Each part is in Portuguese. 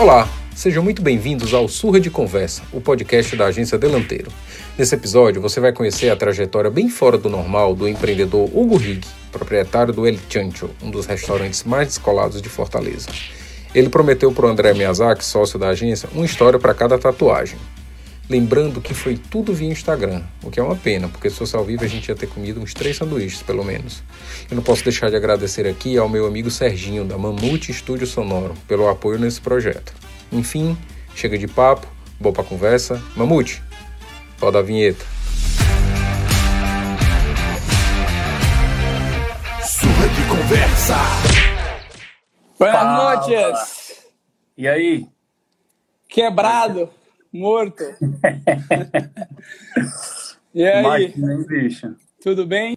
Olá, sejam muito bem-vindos ao Surra de Conversa, o podcast da agência Delanteiro. Nesse episódio, você vai conhecer a trajetória bem fora do normal do empreendedor Hugo Rig, proprietário do El Chancho, um dos restaurantes mais descolados de Fortaleza. Ele prometeu para o André Miyazaki, sócio da agência, uma história para cada tatuagem. Lembrando que foi tudo via Instagram, o que é uma pena, porque se fosse ao vivo a gente ia ter comido uns três sanduíches, pelo menos. Eu não posso deixar de agradecer aqui ao meu amigo Serginho, da Mamute Estúdio Sonoro, pelo apoio nesse projeto. Enfim, chega de papo, boa pra conversa. Mamute, roda a vinheta. Surra de conversa. Fala. noches. E aí? Quebrado, morto. e aí, Imagina, bicho? tudo bem?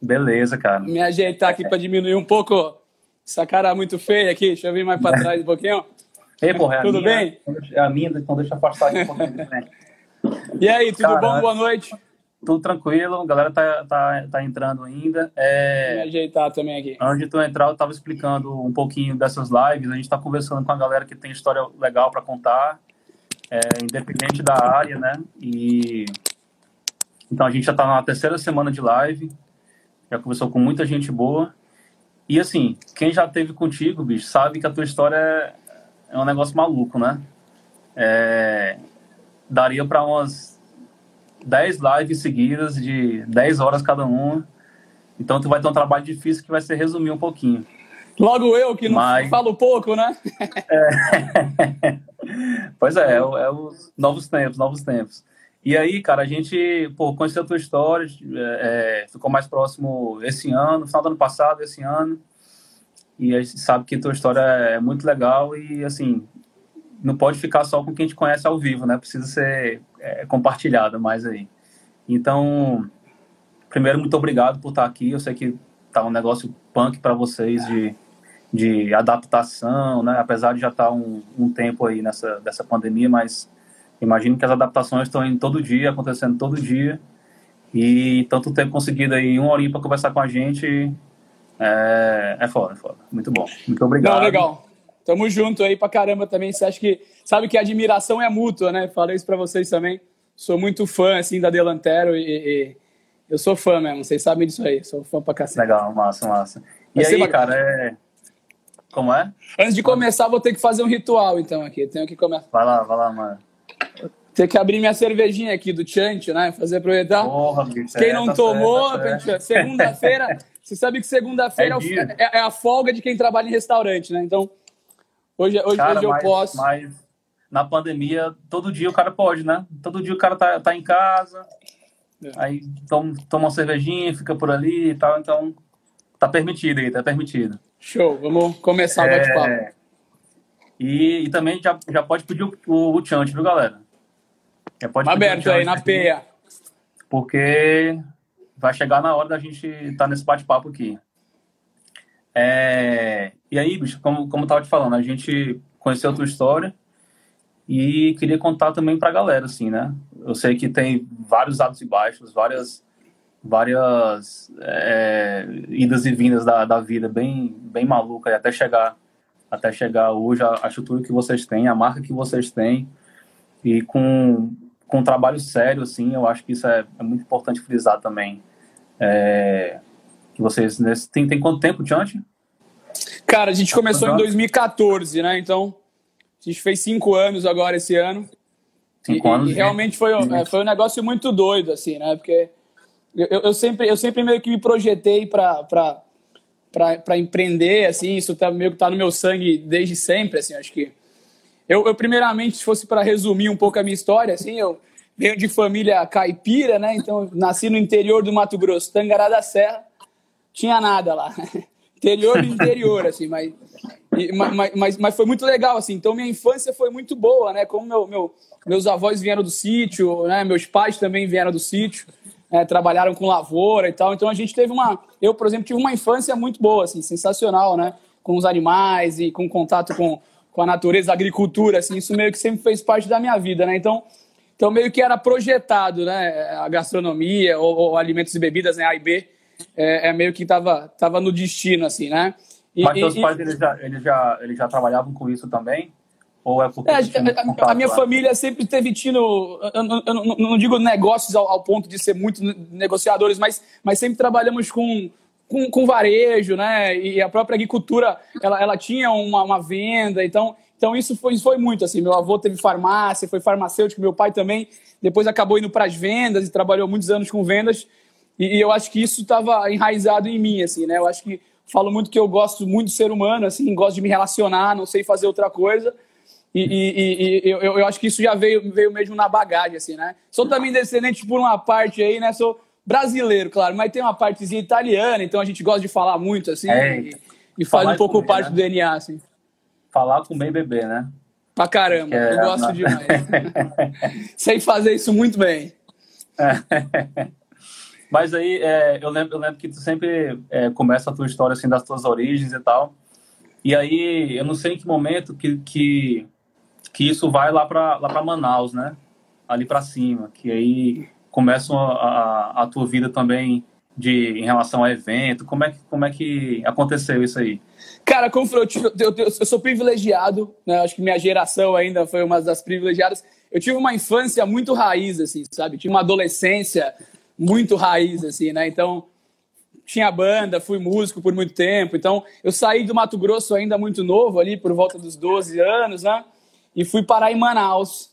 Beleza, cara. Me ajeitar aqui para diminuir um pouco essa cara muito feia aqui. Deixa eu vir mais para trás um pouquinho. Ei, porra, é Tudo minha? bem? É a minha, então deixa eu afastar aqui um pouquinho também. E aí, tudo bom? Boa noite. Tudo tranquilo, a galera tá, tá, tá entrando ainda. Me É, ajeitar também aqui. antes de tu entrar, eu tava explicando um pouquinho dessas lives. A gente tá conversando com a galera que tem história legal para contar, é, independente da área, né? E então a gente já tá na terceira semana de live, já conversou com muita gente boa. E assim, quem já teve contigo, bicho, sabe que a tua história é, é um negócio maluco, né? É, daria para umas 10 lives seguidas de 10 horas cada uma. Então tu vai ter um trabalho difícil que vai ser resumir um pouquinho. Logo eu, que não Mas- falo pouco, né? pois é, é, é os novos tempos, novos tempos. E aí, cara, a gente, pô, conheceu a tua história, é, é, ficou mais próximo esse ano, no final do ano passado, esse ano. E a gente sabe que tua história é muito legal e, assim, não pode ficar só com quem te conhece ao vivo, né? Precisa ser é, compartilhada mais aí. Então, primeiro, muito obrigado por estar aqui. Eu sei que tá um negócio punk para vocês de, de adaptação, né? Apesar de já estar um, um tempo aí nessa dessa pandemia, mas imagino que as adaptações estão indo todo dia, acontecendo todo dia. E tanto ter conseguido aí uma horinha para conversar com a gente é, é foda, é foda. Muito bom. Muito obrigado. Não, legal. Tamo junto aí pra caramba também. Você acha que. Sabe que a admiração é mútua, né? Falei isso pra vocês também. Sou muito fã, assim, da Delantero e, e- eu sou fã mesmo. Vocês sabem disso aí. Sou fã pra cacete. Legal, massa, massa. E Vai aí, cara, é... como é? Antes de começar, vou ter que fazer um ritual, então, aqui. Tenho que começar. Vai lá, vai lá, mano. Ter que abrir minha cervejinha aqui do Chante, né? Fazer aproveitar. Porra, bicho. Quem é, não tá tomou, tá gente, segunda-feira. Você sabe que segunda-feira É é, é- é a folga de quem trabalha em restaurante, né? Então, hoje, hoje, Cara, hoje eu mas, posso. mas na pandemia, todo dia o cara pode, né? Todo dia o cara tá, tá em casa, É. aí toma, toma uma cervejinha, fica por ali e tal, então tá permitido aí, tá permitido. Show, vamos começar o É, bate-papo. E, e também já, já pode pedir o, o, o chant, viu, galera? Já pode pedir o Aberto aí, na peia. Porque vai chegar na hora da gente estar nesse bate-papo aqui. É, e aí, bicho, como, como eu tava te falando, a gente conheceu a tua história e queria contar também pra galera, assim, né? Eu sei que tem vários altos e baixos, várias, várias é, idas e vindas da, da vida bem, bem maluca e até chegar, até chegar hoje a, a estrutura que vocês têm, a marca que vocês têm e com, com um trabalho sério, assim, eu acho que isso é, é muito importante frisar também. É, que vocês nesse, tem, tem quanto tempo, Tiante? Cara, a gente começou em Uhum. 2014, né? Então, a gente fez cinco anos agora esse ano. Cinco e, anos. E de- realmente foi, um- é, foi um negócio muito doido, assim, né? Porque eu, eu- sempre, eu sempre meio que me projetei para para empreender, assim, isso tá meio que tá no meu sangue desde sempre, assim, acho que eu, eu primeiramente, se fosse para resumir um pouco a minha história, assim, eu venho de família caipira, né? Então, nasci no interior do Mato Grosso, Tangará da Serra, tinha nada lá. interior do interior, assim, mas, e- ma- ma- mas, mas foi muito legal, assim. Então, minha infância foi muito boa, né? Como meu, meu- meus avós vieram do sítio, né? Meus pais também vieram do sítio, né? trabalharam com lavoura e tal. Então, a gente teve uma... Eu, por exemplo, tive uma infância muito boa, assim, sensacional, né? Com os animais e com contato com, com a natureza, a agricultura, assim. Isso meio que sempre fez parte da minha vida, né? Então, então meio que era projetado, né? A gastronomia ou, ou alimentos e bebidas, né? A e B, é, é meio que tava, tava no destino, assim, né? E- Mas e- teus e- pais, eles já, eles, já, eles já trabalhavam com isso também? Ou é porque é, a, a, minha lá? família sempre teve tido, eu, eu, eu, não digo negócios ao, ao, ponto de ser muito negociadores, mas, mas sempre trabalhamos com, com, com, varejo, né? E a própria agricultura, ela, ela tinha uma, uma venda, então, então isso foi, foi muito assim. Meu avô teve farmácia, foi farmacêutico, meu pai também, depois acabou indo para as vendas e trabalhou muitos anos com vendas. E, e eu acho que isso estava enraizado em mim, assim, né? Eu acho que falo muito que eu gosto muito do ser humano, assim, gosto de me relacionar, não sei fazer outra coisa. E, e, e eu, eu, acho que isso já veio, veio mesmo na bagagem, assim, né? Sou também descendente por uma parte aí, né? Sou brasileiro, claro, mas tem uma partezinha italiana, então a gente gosta de falar muito, assim, é, e, e faz um pouco parte né? do DNA, assim. Falar com bem bebê, né? Pra caramba, é, eu gosto não. demais. Sei fazer isso muito bem. Mas aí, é, eu, lembro, eu lembro que tu sempre é, começa a tua história, assim, das tuas origens e tal. E aí, eu não sei em que momento que, que, que isso vai lá para lá pra Manaus, né? Ali para cima. Que aí começa a, a, a, tua vida também de, em relação a evento. Como é, que, como é que aconteceu isso aí? Cara, como eu, eu, eu, eu sou privilegiado, né? Acho que minha geração ainda foi uma das privilegiadas. Eu tive uma infância muito raiz, assim, sabe? Tive uma adolescência muito raiz, assim, né? Então, tinha banda, fui músico por muito tempo. Então, eu saí do Mato Grosso ainda muito novo, ali por volta dos 12 anos, né? E fui parar em Manaus,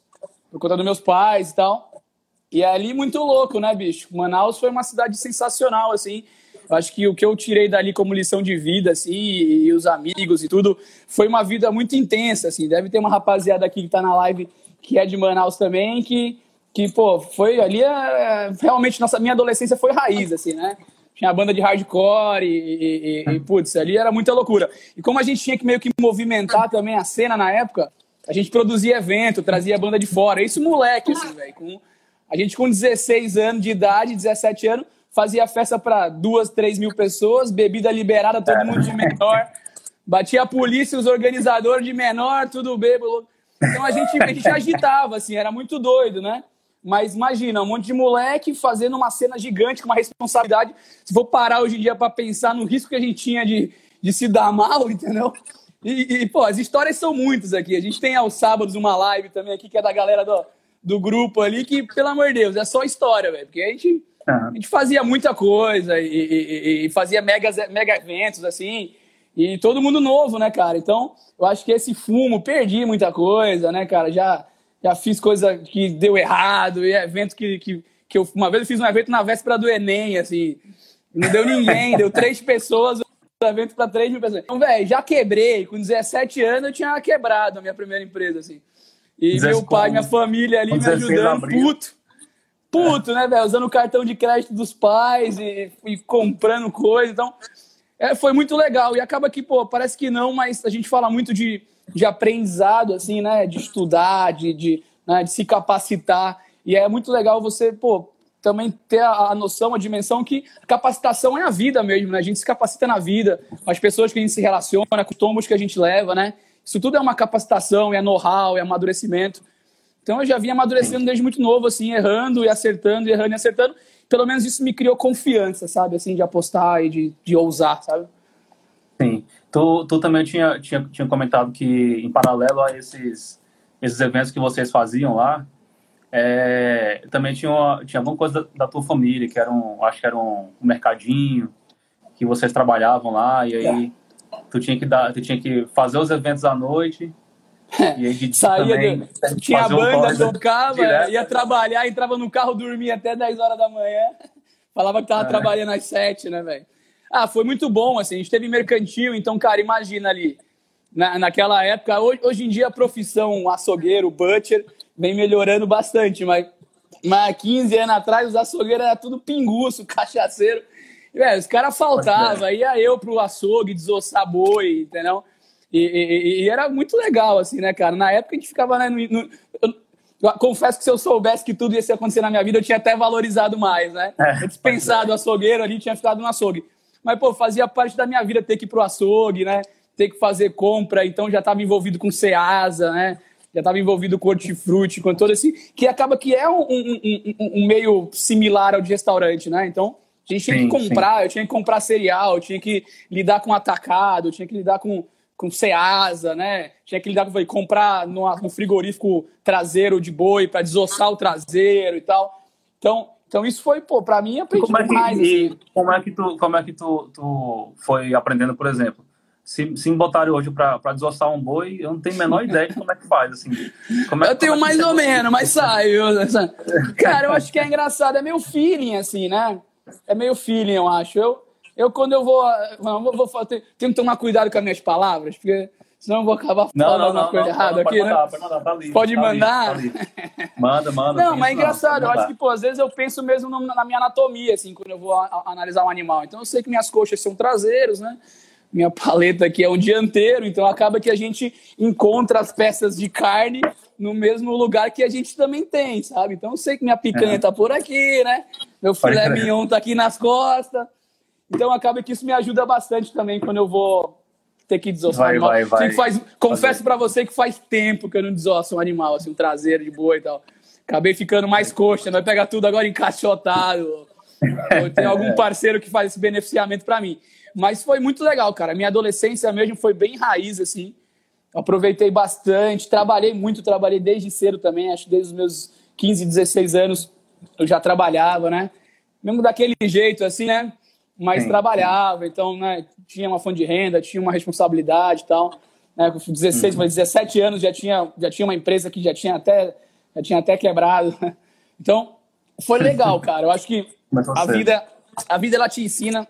por conta dos meus pais e tal. E é ali muito louco, né, bicho? Manaus foi uma cidade sensacional, assim. Eu acho que o que eu tirei dali como lição de vida, assim, e os amigos e tudo, foi uma vida muito intensa, assim. Deve ter uma rapaziada aqui que tá na live que é de Manaus também, que que, pô, foi ali, é, realmente, nossa, minha adolescência foi raiz, assim, né? Tinha a banda de hardcore e, e, e, putz, ali era muita loucura. E como a gente tinha que meio que movimentar também a cena na época, a gente produzia evento, trazia banda de fora. Isso moleque, assim, velho. Com, a gente com 16 anos de idade, 17 anos, fazia festa para duas, três mil pessoas, bebida liberada, todo mundo de menor. Batia a polícia, os organizadores de menor, tudo bêbado. Então a gente, a gente agitava, assim, era muito doido, né? Mas imagina, um monte de moleque fazendo uma cena gigante com uma responsabilidade. Se for parar hoje em dia para pensar no risco que a gente tinha de, de se dar mal, entendeu? E, e, pô, as histórias são muitas aqui. A gente tem aos sábados uma live também aqui, que é da galera do, do grupo ali, que, pelo amor de Deus, é só história, velho. Porque a gente, a gente fazia muita coisa e, e, e fazia mega, mega eventos, assim. E todo mundo novo, né, cara? Então, eu acho que esse fumo, perdi muita coisa, né, cara? Já já fiz coisa que deu errado, e evento que, que, que eu. Uma vez eu fiz um evento na véspera do Enem, assim. Não deu ninguém, deu três pessoas, evento para três mil pessoas. Então, velho, já quebrei. Com 17 anos eu tinha quebrado a minha primeira empresa, assim. E meu pai, minha família ali me ajudando, puto. Puto, né, velho? Usando o cartão de crédito dos pais e, e comprando coisa. Então, é, foi muito legal. E acaba que, pô, parece que não, mas a gente fala muito de de aprendizado, assim, né? De estudar, de, de, né? de se capacitar. E é muito legal você, pô, também ter a, noção, a dimensão que capacitação é a vida mesmo, né? A gente se capacita na vida, com as pessoas que a gente se relaciona, com os tombos que a gente leva, né? Isso tudo é uma capacitação, é know-how, é amadurecimento. Então eu já vinha amadurecendo desde muito novo, assim, errando e acertando, errando e acertando. Pelo menos isso me criou confiança, sabe? Assim, de apostar e de, de ousar, sabe? Sim. Tu, tu também tinha, tinha, tinha comentado que, em paralelo a esses, esses eventos que vocês faziam lá, é, também tinha, uma, tinha alguma coisa da, da, tua família, que era um, acho que era um, um mercadinho, que vocês trabalhavam lá, e aí é. tu, tinha que dar, tu tinha que fazer os eventos à noite. E aí, Saía, também, do, tinha a banda, um tocava, direto. ia trabalhar, entrava no carro, dormia até 10 horas da manhã, falava que tava é. trabalhando às 7, né, velho? Ah, foi muito bom, assim, a gente teve mercantil, então, cara, imagina ali, na, naquela época, hoje, hoje em dia a profissão açougueiro, butcher, vem melhorando bastante, mas, mas 15 anos atrás os açougueiros era tudo pinguço, cachaceiro, e, os caras faltavam, ia eu pro açougue desossar boi, entendeu? E, e, e, era muito legal, assim, né, cara? Na época a gente ficava, né, no, no eu, eu confesso que se eu soubesse que tudo ia acontecer na minha vida, eu tinha até valorizado mais, né? É, dispensado o açougueiro ali, tinha ficado no açougue. Mas, pô, fazia parte da minha vida ter que ir pro açougue, né? Ter que fazer compra, então já estava envolvido com Ceasa, né? Já estava envolvido com hortifruti, com todo esse. Que acaba que é um, um, um, um, meio similar ao de restaurante, né? Então, a gente tinha sim, que comprar, sim. eu tinha que comprar cereal, eu tinha que lidar com atacado, eu tinha que lidar com, com Ceasa, né? Tinha que lidar com comprar no, no frigorífico traseiro de boi para desossar o traseiro e tal. Então, então isso foi, pô, para mim aprendi como é que, demais. E assim. como é que tu, como é que tu, tu foi aprendendo, por exemplo? Se, se me botarem hoje para desossar um boi, eu não tenho a menor ideia de como é que faz, assim. É, eu tenho mais ou menos, mas sai. viu? Cara, eu acho que é engraçado, é meio feeling, assim, né? É meio feeling, eu acho. Eu, eu quando eu vou. Não, vou, vou tenho que tomar cuidado com as minhas palavras, porque senão eu vou acabar falando não, alguma não, coisa não, errada aqui, pode né? mandar, pode mandar, tá livre, Pode tá livre, mandar? tá livre. Manda, manda. Não, mas é engraçado. Eu acho que, pô, às vezes eu penso mesmo na minha anatomia, assim, quando eu vou a- a- analisar um animal. Então eu sei que minhas coxas são traseiros, né? Minha paleta aqui é um dianteiro, então acaba que a gente encontra as peças de carne no mesmo lugar que a gente também tem, sabe? Então eu sei que minha picanha É. tá por aqui, né? Meu filé mignon tá aqui nas costas. Então acaba que isso me ajuda bastante também quando eu vou ter que desossar Vai, um animal. vai, vai. Faz- confesso pra você que faz tempo que eu não desosso um animal, assim, um traseiro de boi e tal. Acabei ficando mais coxa, vai pegar tudo agora encaixotado. Tem algum parceiro que faz esse beneficiamento pra mim. Mas foi muito legal, cara. Minha adolescência mesmo foi bem raiz, assim. Aproveitei bastante, trabalhei muito, trabalhei desde cedo também, acho que desde os meus 15, 16 anos eu já trabalhava, né? Mesmo daquele jeito, assim, né? Mas Sim. trabalhava, então, né? Tinha uma fonte de renda, tinha uma responsabilidade e tal. Né? Com 16, Uhum. 17 anos já tinha, já tinha uma empresa que já tinha até, já tinha até quebrado. Então, foi legal, cara. Eu acho que a vida, a vida ela te ensina,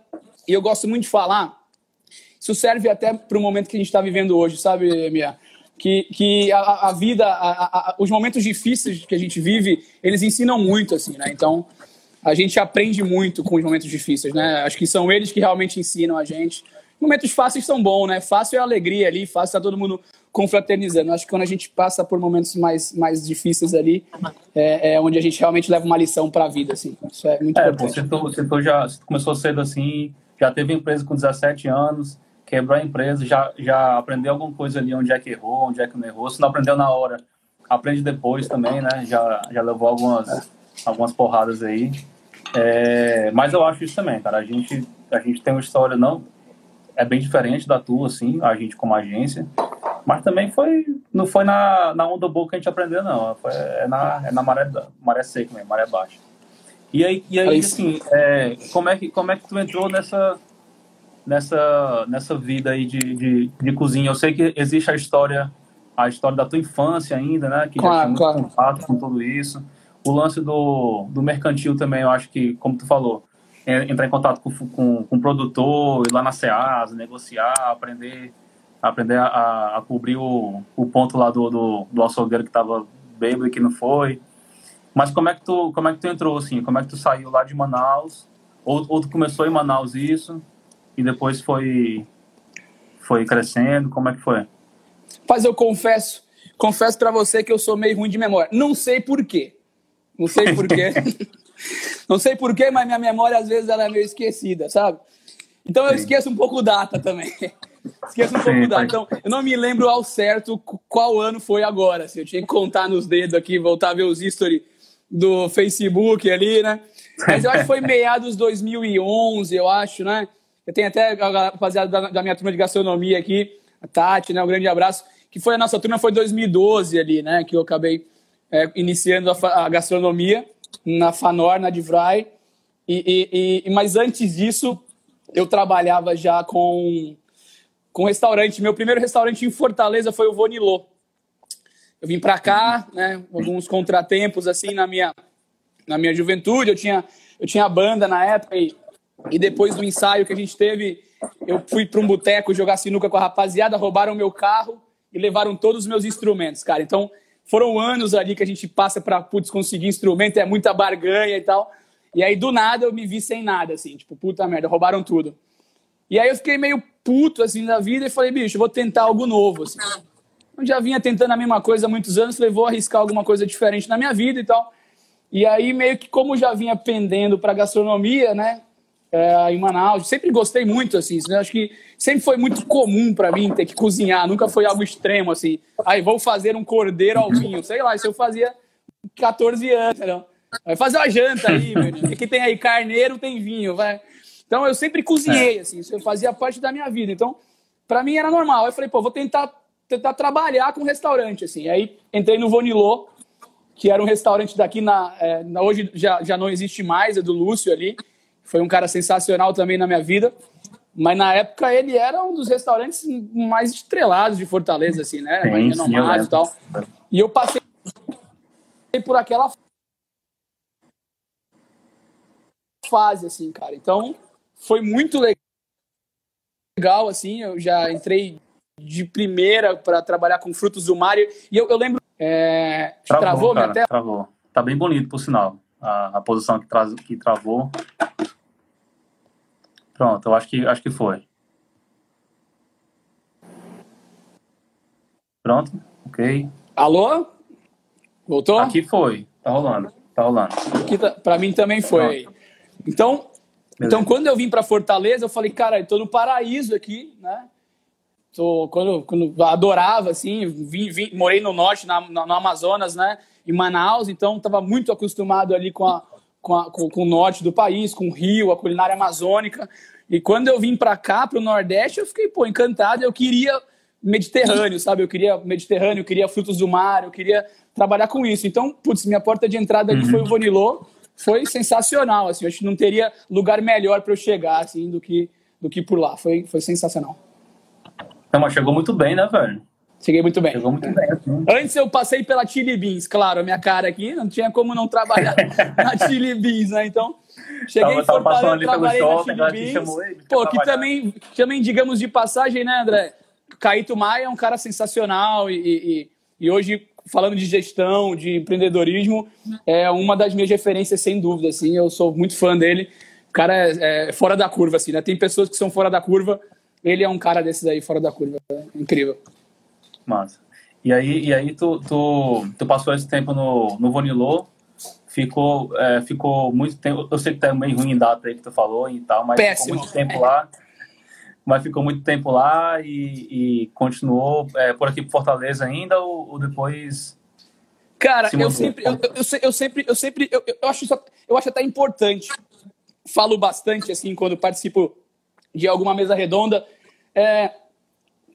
e eu gosto muito de falar, isso serve até para o momento que a gente está vivendo hoje, sabe, Mia? Que, que a, a vida, a- a- os momentos difíceis que a gente vive, eles ensinam muito, assim, né? Então, a gente aprende muito com os momentos difíceis, né? Acho que são eles que realmente ensinam a gente. Momentos fáceis são bons, né? Fácil é a alegria ali, fácil tá todo mundo confraternizando. Acho que quando a gente passa por momentos mais, mais difíceis ali, é, é onde a gente realmente leva uma lição para a vida, assim. Isso é muito É, importante. você, tu, você tu já você começou cedo assim, já teve empresa com 17 anos, quebrou a empresa, já, já aprendeu alguma coisa ali, onde é que errou, onde é que não errou. Se não aprendeu na hora, aprende depois também, né? Já, já levou algumas, algumas porradas aí. É, mas eu acho isso também, cara. A gente, a gente tem uma história, não é bem diferente da tua, assim, a gente como agência. Mas também foi, não foi na, na onda boa que a gente aprendeu, não. Foi, é, na, é na maré, maré seca mesmo, maré baixa. E aí, e aí assim, é, como, é que, como é que tu entrou nessa, nessa, nessa vida aí de, de, de cozinha? Eu sei que existe a história, a história da tua infância ainda, né? Que já Claro, tinha muito claro. contato com tudo isso. O lance do, do mercantil também, eu acho que, como tu falou, é entrar em contato com, com, com o produtor, ir lá na SEAS, negociar, aprender, aprender a- a, a cobrir o, o ponto lá do, do, do açougueiro que estava bêbado e que não foi. Mas como é que tu, como é que tu entrou assim? Como é que tu saiu lá de Manaus? Ou, ou tu começou em Manaus isso e depois foi foi crescendo? Como é que foi? Mas eu confesso, confesso para você que eu sou meio ruim de memória. Não sei por quê. Não sei por quê. Não sei por quê, mas minha memória às vezes ela é meio esquecida, sabe? Então eu Sim. esqueço um pouco data também. Esqueço um Sim, pouco data. faz- Então, eu não me lembro ao certo qu- qual ano foi agora. Assim, eu tinha que contar nos dedos aqui, voltar a ver os history do Facebook ali, né? Mas eu acho que foi meados 2011, eu acho, né? Eu tenho até a rapaziada da, minha turma de gastronomia aqui, a Tati, né? Um grande abraço. Que foi a nossa turma, foi 2012 ali, né? Que eu acabei é, iniciando a, a gastronomia na Fanor, na Divrai. E, e- e- mas antes disso, eu trabalhava já com, com restaurante. Meu primeiro restaurante em Fortaleza foi o Vonilô. Eu vim para cá, né? Alguns contratempos assim na minha na minha juventude. Eu tinha eu tinha banda na época e, e depois do ensaio que a gente teve, eu fui para um boteco jogar sinuca com a rapaziada, roubaram meu carro e levaram todos os meus instrumentos, cara. Então foram anos ali que a gente passa para putz conseguir instrumento, é muita barganha e tal. E aí do nada eu me vi sem nada assim, tipo, puta merda, roubaram tudo. E aí eu fiquei meio puto assim da vida e falei, bicho, vou tentar algo novo assim. Eu já vinha tentando a mesma coisa há muitos anos, falei, vou arriscar alguma coisa diferente na minha vida e tal. E aí, meio que como já vinha pendendo para gastronomia, né? é, em Manaus, sempre gostei muito, assim. né, Acho que sempre foi muito comum para mim ter que cozinhar, nunca foi algo extremo, assim. Aí vou fazer um cordeiro ao vinho, sei lá, isso eu fazia 14 anos, não. Vai fazer uma janta aí, meu. Que tem aí? Carneiro tem vinho, vai. Então eu sempre cozinhei, assim, isso fazia parte da minha vida. Então, para mim era normal. Eu falei, pô, vou tentar, tentar trabalhar com restaurante, assim. Aí entrei no Vonilô, que era um restaurante daqui, na, é, hoje já, já não existe mais, é do Lúcio ali. Foi um cara sensacional também na minha vida. Mas na época ele era um dos restaurantes mais estrelados de Fortaleza, assim, né? Sim, mais renomados e tal. E eu passei por aquela fase, assim, cara. Então, foi muito legal, assim. Eu já entrei de primeira para trabalhar com frutos do mar. E eu, eu lembro. É... Travou, travou cara, minha Travou. Tá bem bonito, por sinal. A, a posição que, tra... que travou. Pronto, eu acho que, acho que foi. Pronto, ok. Alô? Voltou? Aqui foi, tá rolando, tá rolando. Aqui tá, pra mim também foi. Pronto. Então, então quando eu vim para Fortaleza, eu falei, cara, eu tô no paraíso aqui, né? Tô, quando, quando adorava, assim, vim, vim, morei no norte, na, no Amazonas, né? Em Manaus, então estava muito acostumado ali com a, com, a, com, com, o norte do país, com o Rio, a culinária amazônica. E quando eu vim para cá, para o Nordeste, eu fiquei, pô, encantado. Eu queria Mediterrâneo, sabe? Eu queria Mediterrâneo, eu queria frutos do mar, eu queria trabalhar com isso. Então, putz, minha porta de entrada aqui uhum. foi o Vonilô. Foi sensacional, assim. Eu acho que não teria lugar melhor para eu chegar, assim, do que, do que por lá. Foi, foi sensacional. Não, mas chegou muito bem, né, velho? Cheguei muito bem. Chegou muito bem. Assim. Antes eu passei pela Chili Beans, claro, a minha cara aqui, não tinha como não trabalhar na Chili Beans, né? Então, cheguei tava, em Fortaleza, trabalhei shopping, na Chili Beans. Pô, que também, também, digamos de passagem, né, André? Caíto Maia é um cara sensacional e, e, e, hoje, falando de gestão, de empreendedorismo, é uma das minhas referências, sem dúvida, assim, eu sou muito fã dele. O cara é, é fora da curva, assim, né? Tem pessoas que são fora da curva, ele é um cara desses aí, fora da curva, é incrível. Massa. E aí, e aí tu, tu, tu passou esse tempo no, no Vonilô, ficou, é, ficou muito tempo. Eu sei que tá meio ruim em data aí que tu falou e tal, mas Péssimo. ficou muito tempo lá. Mas ficou muito tempo lá e, e continuou é, por aqui por Fortaleza ainda ou, ou depois. Cara, eu sempre, eu, eu, eu, sempre, eu sempre, eu, eu acho isso, eu acho até importante. Falo bastante assim quando participo de alguma mesa redonda. É,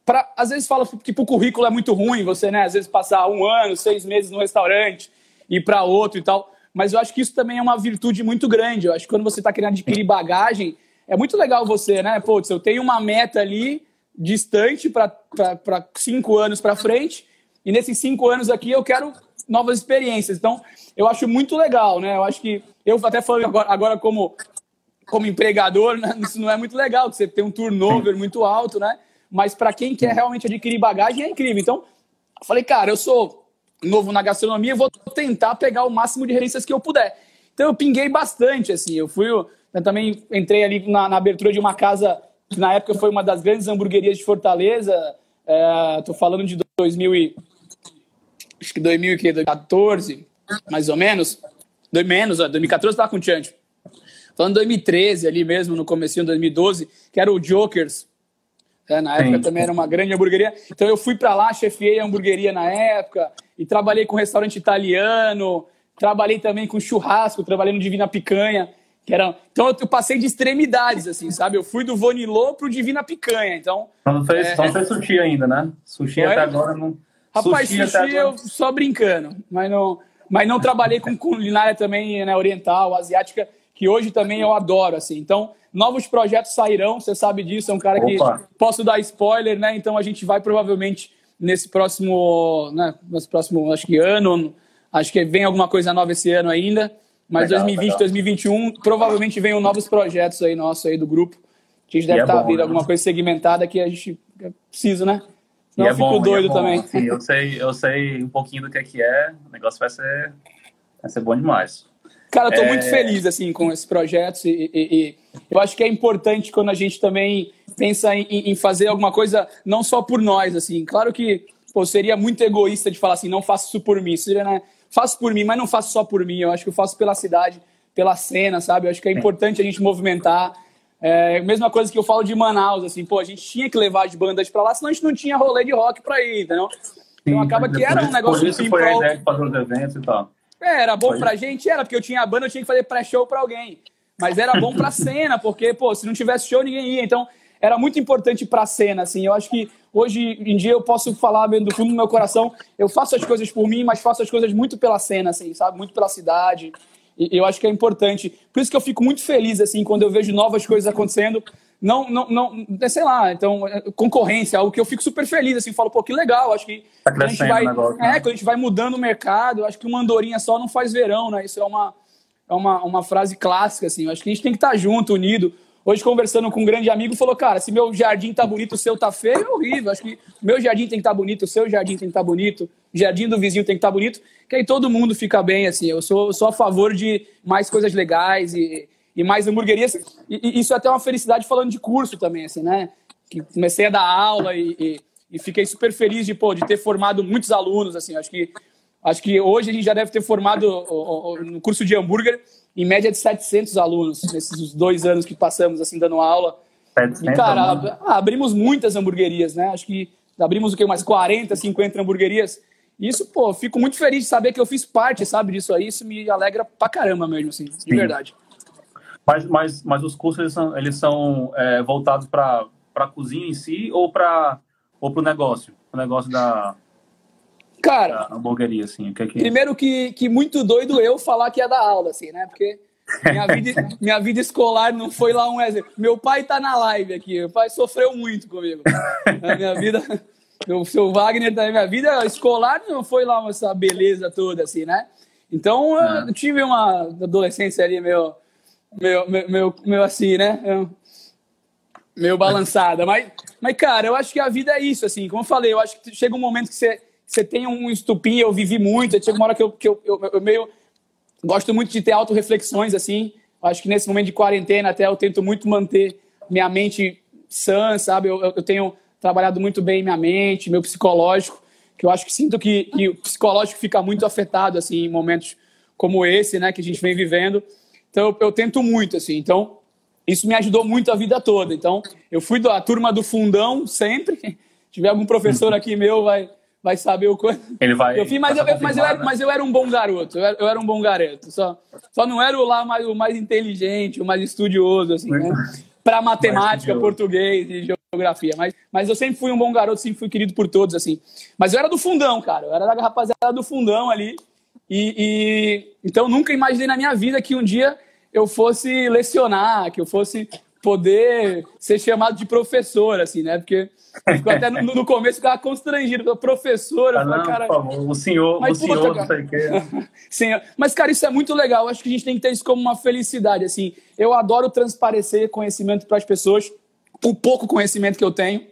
pra, às vezes fala que o currículo é muito ruim, você, né, às vezes passar um ano, seis meses no restaurante, ir para outro e tal. Mas eu acho que isso também é uma virtude muito grande. Eu acho que quando você está querendo adquirir bagagem, é muito legal você, né? Pô, eu tenho uma meta ali distante para cinco anos para frente, e nesses cinco anos aqui eu quero novas experiências. Então, eu acho muito legal, né? Eu acho que eu até falando agora, agora como como empregador, né? isso não é muito legal, você tem um turnover muito alto, né? mas para quem quer realmente adquirir bagagem é incrível. Então, eu falei, cara, eu sou novo na gastronomia, vou tentar pegar o máximo de referências que eu puder. Então, eu pinguei bastante, assim. Eu fui, eu também entrei ali na, na, abertura de uma casa que na época foi uma das grandes hamburguerias de Fortaleza. É, tô falando de 2000 e, acho que 2014, mais ou menos. Menos, 2014 estava com o Chancho. Falando de 2013 ali mesmo, no começo de 2012, que era o Jokers, é, na época Sim. também era uma grande hamburgueria. Então eu fui para lá, chefiei a hamburgueria na época e trabalhei com restaurante italiano, trabalhei também com churrasco, trabalhei no Divina Picanha, que era... Então eu passei de extremidades, assim, sabe? Eu fui do Vonilô pro Divina Picanha, então... Não fez, é... não fez sushi ainda, né? Sushi Foi? até agora não... Rapaz, sushi, sushi eu só brincando, mas não, mas não trabalhei com culinária também né, oriental, asiática, que hoje também eu adoro, assim. Então, novos projetos sairão, você sabe disso, é um cara Opa. que posso dar spoiler, né? Então a gente vai provavelmente nesse próximo, né, nesse próximo, acho que ano, acho que vem alguma coisa nova esse ano ainda, mas legal, 2020, legal. 2021 provavelmente venham novos projetos aí nossos aí do grupo. A gente deve estar é tá vindo né? alguma coisa segmentada que a gente precisa, né? Senão e é eu fico bom, doido é também. Sim, eu sei, eu sei um pouquinho do que é que é, o negócio vai ser, vai ser bom demais. Cara, eu tô é... muito feliz, assim, com esses projetos e, e, e, eu acho que é importante quando a gente também pensa em, em, fazer alguma coisa não só por nós, assim. Claro que, pô, seria muito egoísta de falar assim, não faço isso por mim. Seria, né? Faço por mim, mas não faço só por mim. Eu acho que eu faço pela cidade, pela cena, sabe? Eu acho que é importante a gente movimentar. É, mesma coisa que eu falo de Manaus, assim, pô, a gente tinha que levar as bandas para lá, senão a gente não tinha rolê de rock para ir, entendeu? Então acaba que era um negócio... Por isso foi a ideia de fazer os eventos e tal. É, era bom pra gente, era, porque eu tinha a banda, eu tinha que fazer pré-show pra alguém. Mas era bom pra cena, porque, pô, se não tivesse show, ninguém ia. Então, era muito importante para a cena, assim. Eu acho que hoje em dia eu posso falar do fundo do meu coração, eu faço as coisas por mim, mas faço as coisas muito pela cena, assim, sabe? Muito pela cidade. E eu acho que é importante. Por isso que eu fico muito feliz, assim, quando eu vejo novas coisas acontecendo. Não, não, não, é, sei lá, então, é, concorrência, algo que eu fico super feliz, assim, falo, pô, que legal, acho que tá a gente vai, negócio, né? é, quando a gente vai mudando o mercado, acho que uma andorinha só não faz verão, né? Isso é uma, é uma, uma frase clássica, assim, acho que a gente tem que estar junto, unido. Hoje, conversando com um grande amigo, falou: Cara, se meu jardim tá bonito, o seu tá feio, é horrível. Acho que meu jardim tem que estar tá bonito, o seu jardim tem que estar tá bonito, o jardim do vizinho tem que estar tá bonito, que aí todo mundo fica bem, assim. Eu sou, sou a favor de mais coisas legais e, e mais hamburguerias. E, e isso é até uma felicidade falando de curso também, assim, né? Que comecei a dar aula e, e, e fiquei super feliz de, pô, de ter formado muitos alunos, assim. Acho que, acho que hoje a gente já deve ter formado no curso de hambúrguer em média de 700 alunos nesses dois anos que passamos assim dando aula. E, cara, né? abrimos muitas hamburguerias, né? Acho que abrimos o que mais 40, 50 hamburguerias. Isso, pô, fico muito feliz de saber que eu fiz parte, sabe, disso aí. Isso me alegra pra caramba mesmo, assim, de Sim. verdade. Mas, mas, mas os cursos eles são, eles são é, voltados para a cozinha em si ou para ou o negócio? O negócio da, Cara, a hamburgueria, assim, que é que... Primeiro que, que muito doido eu falar que é da aula, assim, né? Porque minha vida, minha vida escolar não foi lá um exemplo. Meu pai tá na live aqui, meu pai sofreu muito comigo. A minha vida, o seu Wagner também, minha vida escolar não foi lá essa beleza toda, assim, né? Então, eu ah. tive uma adolescência ali meio, meio, meio, meio assim, né? Meio balançada. Mas, mas, cara, eu acho que a vida é isso, assim. Como eu falei, eu acho que chega um momento que você você tem um estupim, eu vivi muito, chega uma hora que eu, que eu, eu, eu meio gosto muito de ter auto-reflexões, assim, acho que nesse momento de quarentena até eu tento muito manter minha mente sã, sabe, eu, eu tenho trabalhado muito bem minha mente, meu psicológico, que eu acho que sinto que, que o psicológico fica muito afetado, assim, em momentos como esse, né, que a gente vem vivendo, então eu, eu tento muito, assim, então isso me ajudou muito a vida toda, então eu fui da turma do fundão sempre, se tiver algum professor aqui meu, vai vai saber o quanto. Ele vai. Eu fiz, mas, eu, mas, eu era, né? mas eu era um bom garoto. Eu era, eu era um bom garoto. Só, só não era o lá mais, o mais inteligente, o mais estudioso, assim, né? Para matemática, português e geografia. Mas, mas eu sempre fui um bom garoto, sempre fui querido por todos, assim. Mas eu era do fundão, cara. Eu era da rapaziada do fundão ali. E, e então nunca imaginei na minha vida que um dia eu fosse lecionar, que eu fosse poder ser chamado de professor, assim, né? Porque ficou até no, no começo ficava constrangido, professor, ah, não, cara, favor, o senhor, mas, o senhor, não sei o quê. Sim, mas cara, isso é muito legal. Acho que a gente tem que ter isso como uma felicidade, assim. Eu adoro transparecer conhecimento para as pessoas, o pouco conhecimento que eu tenho,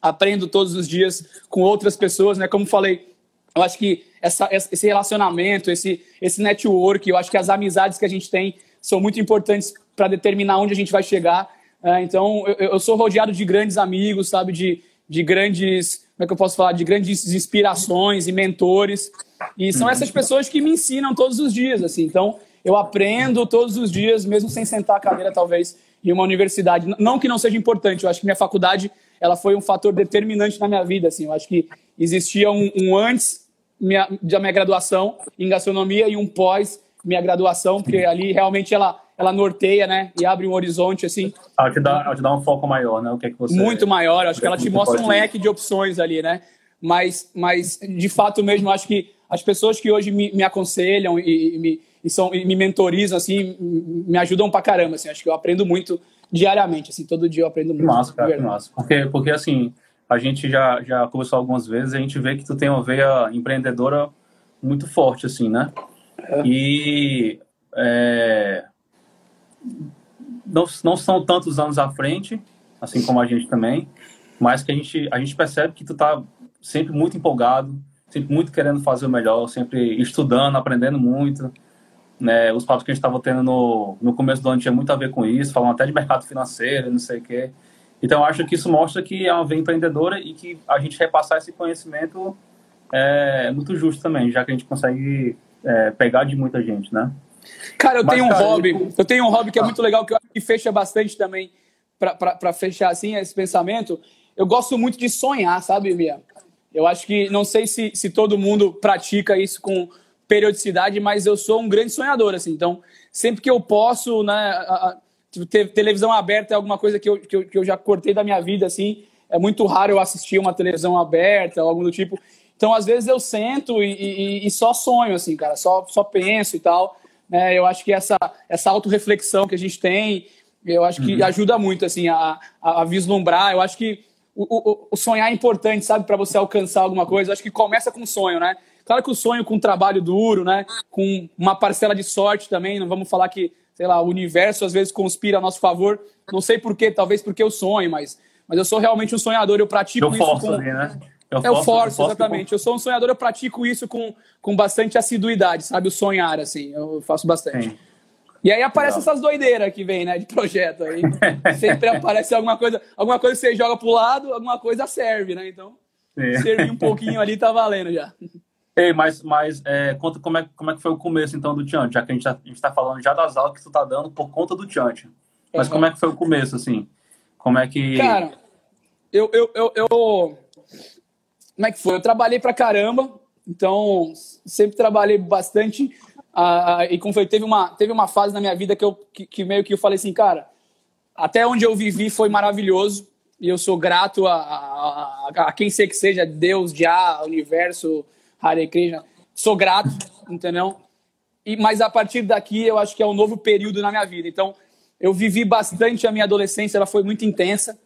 aprendo todos os dias com outras pessoas, né? Como falei, eu acho que essa, esse relacionamento, esse, esse network, eu acho que as amizades que a gente tem são muito importantes para determinar onde a gente vai chegar. É, então, eu, eu, sou rodeado de grandes amigos, sabe, de, de grandes, como é que eu posso falar, de grandes inspirações e mentores. E são essas pessoas que me ensinam todos os dias, assim. Então, eu aprendo todos os dias, mesmo sem sentar a cadeira, talvez, em uma universidade. Não que não seja importante, eu acho que minha faculdade ela foi um fator determinante na minha vida, assim. Eu acho que existia um, um antes minha, da minha graduação em gastronomia e um pós minha graduação, porque ali realmente ela ela norteia, né? E abre um horizonte, assim. Ela te dá, ela te dá um foco maior, né? O que é que você... Muito maior. Acho que ela te mostra um leque de opções ali, né? Mas, mas de fato mesmo, acho que as pessoas que hoje me, me aconselham e, e, me, e, são, e me mentorizam, assim, me ajudam pra caramba, assim. Acho que eu aprendo muito diariamente, assim. Todo dia eu aprendo muito. Que massa, cara, que massa. Porque, porque, assim, a gente já, já conversou algumas vezes, a gente vê que tu tem uma veia empreendedora muito forte, assim, né? É. E... É, não, não são tantos anos à frente, assim como a gente também, mas que a gente, a gente percebe que tu tá sempre muito empolgado, sempre muito querendo fazer o melhor, sempre estudando, aprendendo muito. Né? Os papos que a gente estava tendo no, no começo do ano tinha muito a ver com isso, falando até de mercado financeiro, não sei o quê. Então, acho que isso mostra que é uma veia empreendedora e que a gente repassar esse conhecimento é muito justo também, já que a gente consegue é, pegar de muita gente, né? Cara, eu Mas, tenho um cara, hobby. Eu... eu... tenho um hobby que é muito legal, que eu acho que fecha bastante também, para fechar assim esse pensamento. Eu gosto muito de sonhar, sabe, Mia? Eu acho que, não sei se, se todo mundo pratica isso com periodicidade, mas eu sou um grande sonhador, assim. Então, sempre que eu posso, né, Tipo, televisão aberta é alguma coisa que eu, que eu, que eu já cortei da minha vida, assim. É muito raro eu assistir uma televisão aberta, algo do tipo. Então, às vezes, eu sento e, e, e só sonho, assim, cara. Só, só penso e tal. Né? Eu acho que essa, essa autorreflexão que a gente tem, eu acho que uhum. ajuda muito, assim, a, a, vislumbrar. Eu acho que o, o, o sonhar é importante, sabe? Para você alcançar alguma coisa. Eu acho que começa com sonho, né? Claro que o sonho com trabalho duro, né? Com uma parcela de sorte também. Não vamos falar que, sei lá, o universo às vezes conspira a nosso favor. Não sei porquê, talvez porque eu sonho, mas, mas eu sou realmente um sonhador. Eu pratico eu isso com... Ali, né? Eu, eu forço, forço, exatamente. Eu sou um sonhador, eu pratico isso com, com bastante assiduidade, sabe? O sonhar, assim, eu faço bastante. Sim. E aí aparece essas doideiras que vem, né, de projeto aí. Sempre aparece alguma coisa, alguma coisa que você joga pro lado, alguma coisa serve, né? Então, servir um pouquinho ali tá valendo já. Ei, mas, mas é, conta como é, como é que foi o começo, então, do Tiante, já que a gente, tá, a gente tá falando já das aulas que tu tá dando por conta do Tiante. Mas uhum. como é que foi o começo, assim? Como é que... Cara, eu, eu, eu, eu... Como é que foi? Eu trabalhei pra caramba, então sempre trabalhei bastante. Uh, e como foi, teve uma, teve uma fase na minha vida que, eu, que, que meio que eu falei assim, cara, até onde eu vivi foi maravilhoso, e eu sou grato a, a, a, a quem sei que seja, Deus, Jah, universo, Hare Krishna. Sou grato, entendeu? E, mas a partir daqui eu acho que é um novo período na minha vida. Então, eu vivi bastante a minha adolescência, ela foi muito intensa.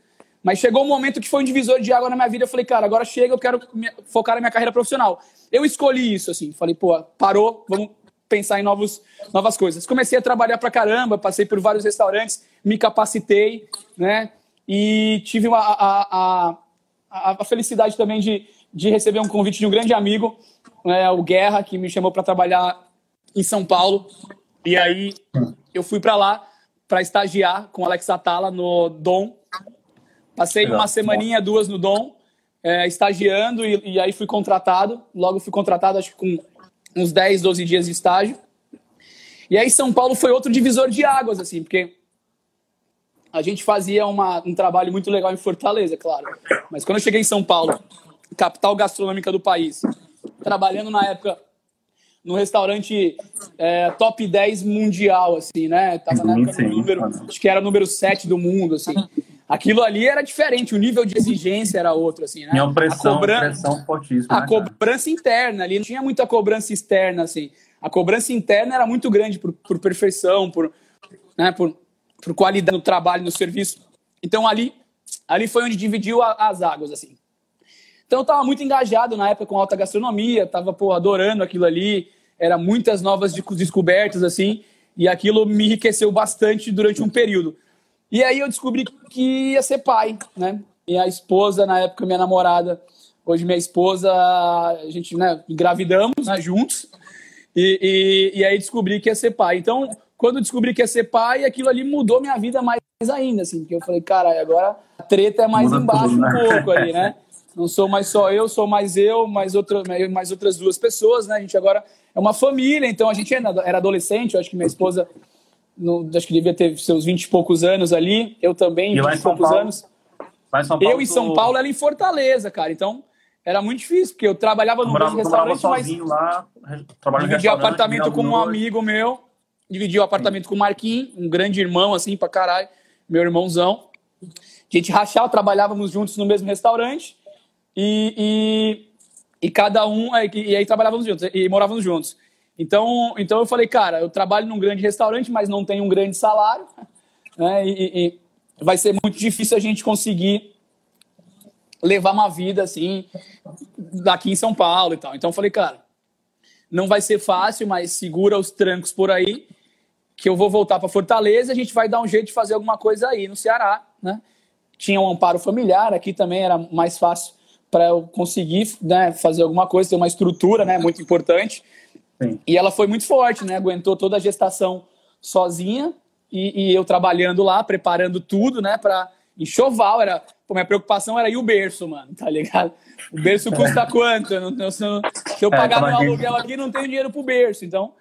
Mas chegou um momento que foi um divisor de água na minha vida. Eu falei, cara, agora chega, eu quero focar na minha carreira profissional. Eu escolhi isso, assim. Falei, pô, parou, vamos pensar em novos, novas coisas. Comecei a trabalhar pra caramba, passei por vários restaurantes, me capacitei, né? E tive uma, a, a, a, felicidade também de, de receber um convite de um grande amigo, é, o Guerra, que me chamou para trabalhar em São Paulo. E aí eu fui para lá para estagiar com o Alex Atala no Dom. Passei uma semaninha, duas no Dom, é, estagiando e, e, aí fui contratado. Logo fui contratado, acho que com uns 10, 12 dias de estágio. E aí São Paulo foi outro divisor de águas, assim, porque a gente fazia uma, um trabalho muito legal em Fortaleza, claro. Mas quando eu cheguei em São Paulo, capital gastronômica do país, trabalhando na época no restaurante é, top 10 mundial, assim, né? Tava na época no número, acho que era número 7 do mundo, assim. Aquilo ali era diferente, o nível de exigência era outro, assim, né? Tinha uma pressão, a cobrança, pressão fortíssima. A né, cobrança interna ali, não tinha muita cobrança externa, assim. A cobrança interna era muito grande por, por perfeição, por, né, por, por qualidade no trabalho, no serviço. Então ali, ali foi onde dividiu a, as águas, assim. Então eu estava muito engajado na época com alta gastronomia, estava adorando aquilo ali, era muitas novas descobertas assim, e aquilo me enriqueceu bastante durante um período. E aí eu descobri que ia ser pai, né? Minha esposa, na época minha namorada, hoje minha esposa, a gente né, engravidamos né, juntos, e, e, e aí descobri que ia ser pai. Então, quando descobri que ia ser pai, aquilo ali mudou minha vida mais ainda, assim, porque eu falei, cara, agora a treta é mais Muda embaixo tudo, né? um pouco ali, né? Não sou mais só eu, sou mais eu, mais, outra, mais outras duas pessoas, né? A gente agora é uma família, então a gente era adolescente, eu acho que minha esposa, no, acho que devia ter seus 20 e poucos anos ali, eu também, e 20 e poucos Paulo, anos. Paulo, eu em São Paulo, ela em Fortaleza, cara, então era muito difícil, porque eu trabalhava no mesmo restaurante, mas lá, dividi apartamento com um amigo meu, dividi o apartamento com o Marquinhos, um grande irmão, assim, pra caralho, meu irmãozão. A gente rachava, trabalhávamos juntos no mesmo restaurante, e, e, e cada um, e aí trabalhávamos juntos, e morávamos juntos. Então, então eu falei, cara, eu trabalho num grande restaurante, mas não tenho um grande salário, né? E, e, vai ser muito difícil a gente conseguir levar uma vida assim daqui em São Paulo e tal. Então eu falei, cara, não vai ser fácil, mas segura os trancos por aí, que eu vou voltar para Fortaleza, a gente vai dar um jeito de fazer alguma coisa aí no Ceará, né? Tinha um amparo familiar, aqui também era mais fácil para eu conseguir né, fazer alguma coisa, ter uma estrutura né, muito importante. Sim. E ela foi muito forte, né? Aguentou toda a gestação sozinha e, e eu trabalhando lá, preparando tudo, né? Para enxoval. Era, pô, minha preocupação era ir o berço, mano, tá ligado? O berço custa quanto? Eu não, se eu, se eu é, pagar meu gente... aluguel aqui, não tenho dinheiro pro berço. Então,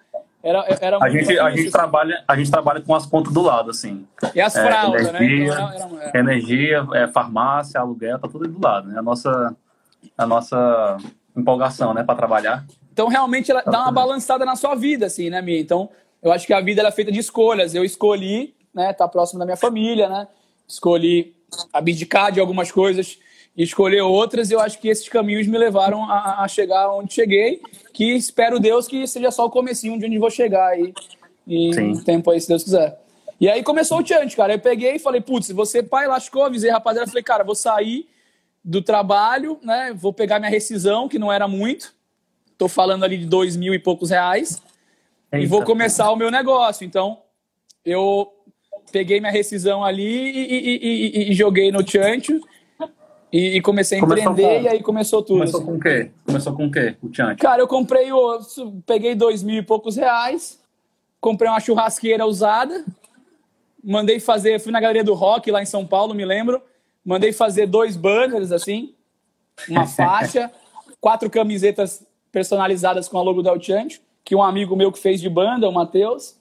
era, era a gente, a gente trabalha A gente trabalha com as contas do lado, assim. E as fraldas, é, energia, né? Então, era, era, energia, é, farmácia, aluguel, tá tudo do lado, né? A nossa a nossa empolgação, né, para trabalhar. Então, realmente, ela dá uma balançada na sua vida, assim, né, Mia? Então, eu acho que a vida é feita de escolhas. Eu escolhi né, estar tá próximo da minha família, né? Escolhi abdicar de algumas coisas e escolher outras. Eu acho que esses caminhos me levaram a, a, chegar onde cheguei, que espero Deus que seja só o comecinho de onde vou chegar aí em um tempo aí, se Deus quiser. E aí começou o chant, cara. Eu peguei e falei, putz, você pai lascou, avisei rapaziada, falei, cara, vou sair do trabalho, né? Vou pegar minha rescisão, que não era muito. Tô falando ali de dois mil e poucos reais. Eita. E vou começar o meu negócio. Então, eu peguei minha rescisão ali e, e, e, e joguei no Chancho e, comecei a começou empreender com... e aí começou tudo. Começou assim. com o quê? Começou com o quê? O Chancho? Cara, eu comprei o. Peguei dois mil e poucos reais, comprei uma churrasqueira usada, mandei fazer, fui na galeria do rock lá em São Paulo, me lembro. Mandei fazer dois banners assim, uma faixa, quatro camisetas personalizadas com a logo da El Chancho, que um amigo meu que fez de banda, o Matheus.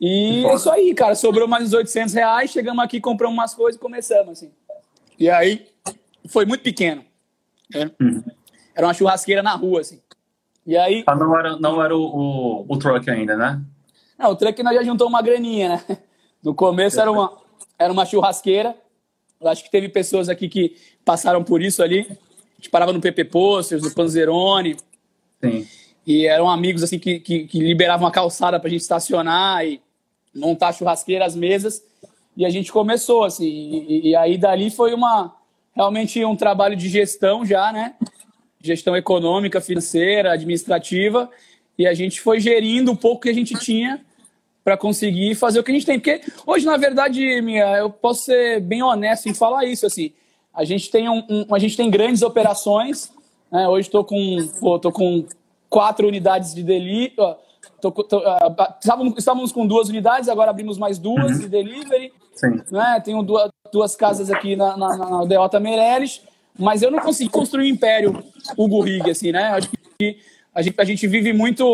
E é isso aí, cara. Sobrou mais uns 800 reais. Chegamos aqui, compramos umas coisas e começamos, assim. E aí, foi muito pequeno. Né? Uhum. Era uma churrasqueira na rua, assim. E aí... Ah, não era, não era o, o, o truck ainda, né? Não, o truck nós já juntou uma graninha, né? No começo era uma, era uma churrasqueira. Eu acho que teve pessoas aqui que passaram por isso ali. A gente parava no PP Posters, no Panzerone. Sim. E eram amigos assim que, que, que liberavam a calçada para a gente estacionar e montar churrasqueira, as mesas. E a gente começou, assim. E, e, aí dali foi uma realmente um trabalho de gestão já, né? Gestão econômica, financeira, administrativa. E a gente foi gerindo o pouco que a gente tinha para conseguir fazer o que a gente tem. Porque hoje, na verdade, minha, eu posso ser bem honesto em falar isso, assim. A gente tem, um, um a gente tem grandes operações. Né? Hoje estou com, pô, tô com quatro unidades de tô, uh, estávamos, estávamos com duas unidades, agora abrimos mais duas uhum. de delivery. Sim. Né? Tenho duas, duas casas aqui na, na, na Deota Meirelles, mas eu não consegui construir um império Hugo Rig, assim, né? Acho que a gente, a gente vive muito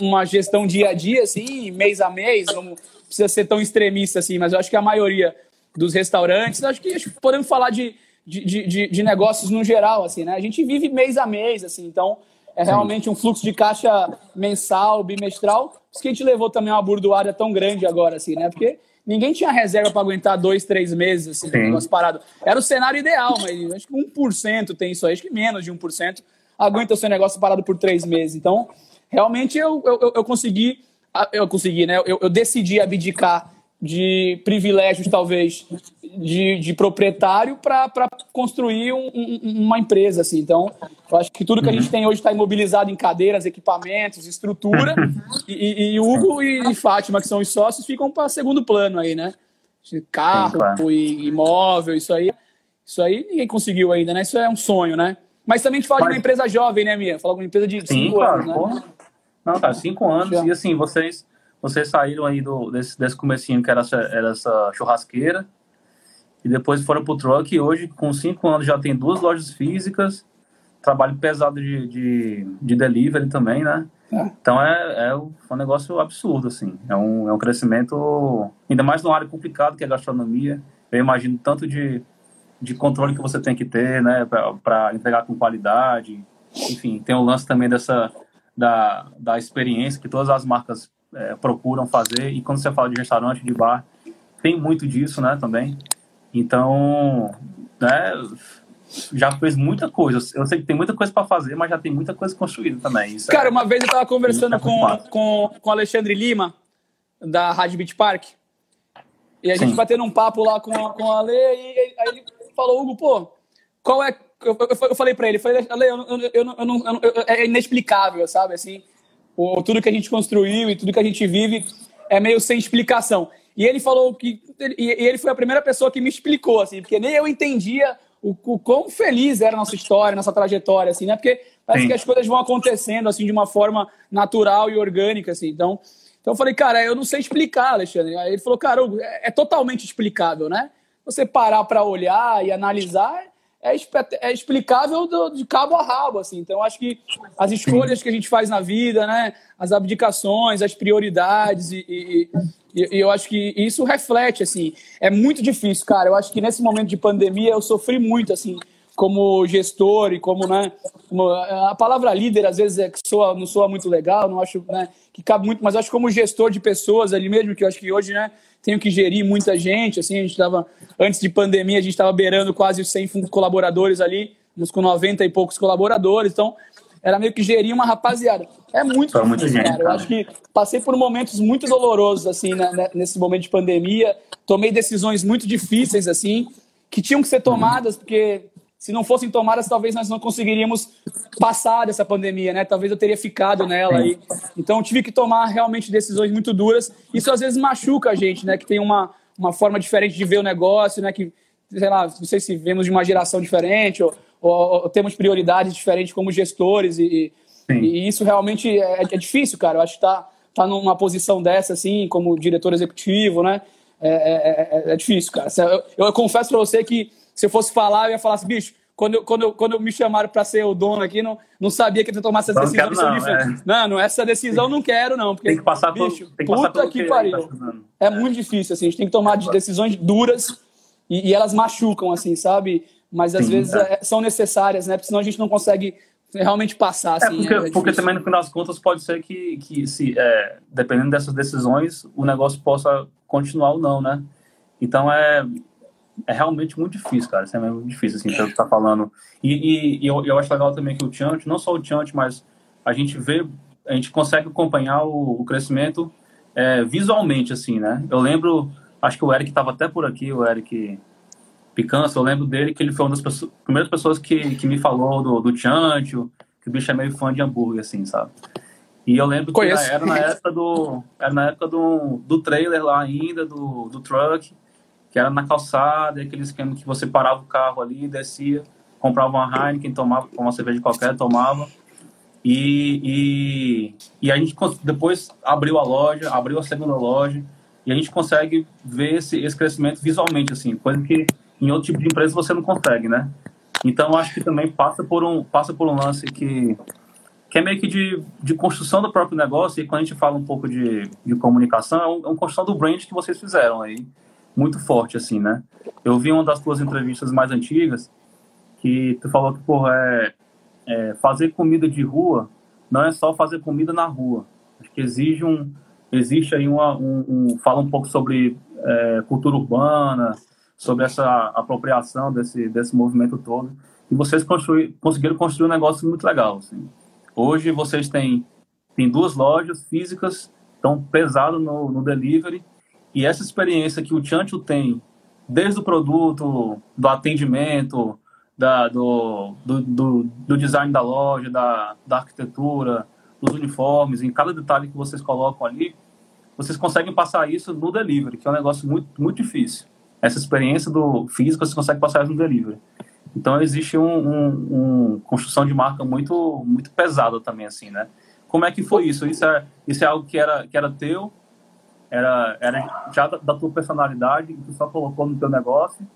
uma gestão dia a dia, assim, mês a mês, não precisa ser tão extremista assim, mas eu acho que a maioria dos restaurantes, acho que, acho que podemos falar de, de, de, de, negócios no geral, assim, né? A gente vive mês a mês, assim, então é realmente um fluxo de caixa mensal, bimestral, por isso que a gente levou também uma burdoada tão grande agora, assim, né? Porque ninguém tinha reserva para aguentar dois, três meses, assim, negócio parado. Era o cenário ideal, mas acho que 1% tem isso aí, acho que menos de 1% aguenta o seu negócio parado por três meses. Então, realmente eu, eu, eu consegui, eu consegui, né? Eu, eu decidi abdicar de privilégios, talvez, de, de proprietário para construir um, um, uma empresa, assim. Então, eu acho que tudo que a gente tem hoje está imobilizado em cadeiras, equipamentos, estrutura, e, e, Hugo e, Fátima, que são os sócios, ficam para segundo plano aí, né? Carro e imóvel, isso aí, isso aí ninguém conseguiu ainda, né? Isso é um sonho, né? Mas também a gente fala Mas... de uma empresa jovem, né, Mia? Fala de uma empresa de Sim, cinco claro, anos, né? Não, tá, cinco anos. Já. E assim, vocês, vocês saíram aí do, desse, desse comecinho que era essa, era essa churrasqueira. E depois foram pro truck. E hoje, com cinco anos, já tem duas lojas físicas. Trabalho pesado de, de, de delivery também, né? É. Então é, é um negócio absurdo, assim. É um, é um crescimento, ainda mais numa área complicada que é a gastronomia. Eu imagino tanto de de controle que você tem que ter, né, para entregar com qualidade. Enfim, tem o lance também dessa da, da experiência que todas as marcas é, procuram fazer. E quando você fala de restaurante, de bar, tem muito disso, né, também. Então, né, já fez muita coisa. Eu sei que tem muita coisa para fazer, mas já tem muita coisa construída também. Isso Cara, é... uma vez eu estava conversando com, com, com Alexandre Lima, da Rádio Beach Park, e a Sim. gente batendo um papo lá com, com a Ale, e aí ele falou, Hugo, pô, qual é. Eu, eu, eu falei pra ele, falei, Ale, eu, eu, eu, eu, não, é inexplicável, sabe? Assim, o, tudo que a gente construiu e tudo que a gente vive é meio sem explicação. E ele falou que. E, ele foi a primeira pessoa que me explicou, assim, porque nem eu entendia o, o quão feliz era a nossa história, nossa trajetória, assim, né? Porque parece Sim. que as coisas vão acontecendo, assim, de uma forma natural e orgânica, assim. Então, então eu falei, cara, eu não sei explicar, Alexandre. Aí ele falou, cara, é, é totalmente explicável, né? você parar para olhar e analisar, é, é explicável do, de cabo a rabo, assim. Então, acho que as escolhas que a gente faz na vida, né, as abdicações, as prioridades, e, e, e, eu acho que isso reflete, assim. É muito difícil, cara. Eu acho que nesse momento de pandemia eu sofri muito, assim, como gestor e como, né, como, a palavra líder às vezes é que soa, não soa muito legal, não acho, né, que cabe muito, mas acho como gestor de pessoas ali mesmo, que eu acho que hoje, né, tenho que gerir muita gente, assim, a gente estava, antes de pandemia, a gente estava beirando quase os 100 colaboradores ali, uns com 90 e poucos colaboradores, então era meio que gerir uma rapaziada. É muito Foi muita difícil, gente, cara. Eu acho que passei por momentos muito dolorosos, assim, né, nesse momento de pandemia, tomei decisões muito difíceis, assim, que tinham que ser tomadas, porque se não fossem tomadas, talvez nós não conseguiríamos passar dessa pandemia, né? Talvez eu teria ficado nela aí. Então eu tive que tomar realmente decisões muito duras. Isso às vezes machuca a gente, né? Que tem uma, uma forma diferente de ver o negócio, né? Que, sei lá, não sei se vemos de uma geração diferente ou, ou- ou temos prioridades diferentes como gestores e, e isso realmente é, é difícil, cara. Eu acho que tá, tá numa posição dessa, assim, como diretor executivo, né? É, é- é- é difícil, cara. Eu, eu confesso pra você que se eu fosse falar, eu ia falar assim, bicho, quando, eu- quando, eu- quando me chamaram pra ser o dono aqui, não, não sabia que eu ia tomar essa Não decisão. quero não, é. Essa decisão não quero, não. Porque, Tem que passar por- bicho, tem que passar puta pelo que que pariu. tá. É muito difícil, assim. A gente tem que tomar de- decisões duras e, e elas machucam, assim, sabe? Mas às Sim, vezes é. é, são necessárias, né? Porque senão a gente não consegue realmente passar, É assim. porque, é porque difícil. também, no final das contas, pode ser que, que se, é, dependendo dessas decisões, o negócio possa continuar ou não, né? Então, é, é realmente muito difícil, cara. Isso é muito difícil, assim, pelo que tá falando. E, e- e eu, eu acho legal também que o Tiante, não só o Tiante, mas a gente vê, a gente consegue acompanhar o, o crescimento é, visualmente, assim, né? Eu lembro, acho que o Eric estava até por aqui, o Eric Picança, eu lembro dele que ele foi uma das pessoas- primeiras pessoas que, que me falou do, do Tiantio, que o bicho é meio fã de hambúrguer, assim, sabe? E eu lembro que era na época do. Era na época do, do trailer lá ainda, do, do truck, que era na calçada, aquele esquema que você parava o carro ali, descia, comprava uma Heineken, tomava uma cerveja qualquer, tomava. E, e, e a gente depois abriu a loja, abriu a segunda loja, e a gente consegue ver esse, esse crescimento visualmente, assim, coisa que em outro tipo de empresa você não consegue, né? Então, acho que também passa por um, passa por um lance que, que é meio que de, de construção do próprio negócio, e quando a gente fala um pouco de, de comunicação, é, um, é uma construção do brand que vocês fizeram aí, muito forte, assim, né? Eu vi uma das tuas entrevistas mais antigas, que tu falou que, porra, é, é, fazer comida de rua não é só fazer comida na rua. Acho que exige um, existe aí uma, um, um- fala um pouco sobre é, cultura urbana, sobre essa apropriação desse, desse movimento todo. E vocês construir, conseguiram construir um negócio muito legal. Assim. Hoje vocês têm, têm duas lojas físicas, estão pesados no, no delivery, e essa experiência que o Chancho tem, desde o produto, do atendimento, da, do, do, do, do design da loja, da, da arquitetura, dos uniformes, em cada detalhe que vocês colocam ali, vocês conseguem passar isso no delivery, que é um negócio muito, muito difícil. Essa experiência do físico, você consegue passar isso no delivery. Então, existe um, um, um construção de marca muito, muito pesada também, assim, né? Como é que foi isso? Isso é, isso é algo que era, que era teu, era, era já da, da tua personalidade, que tu só colocou no teu negócio?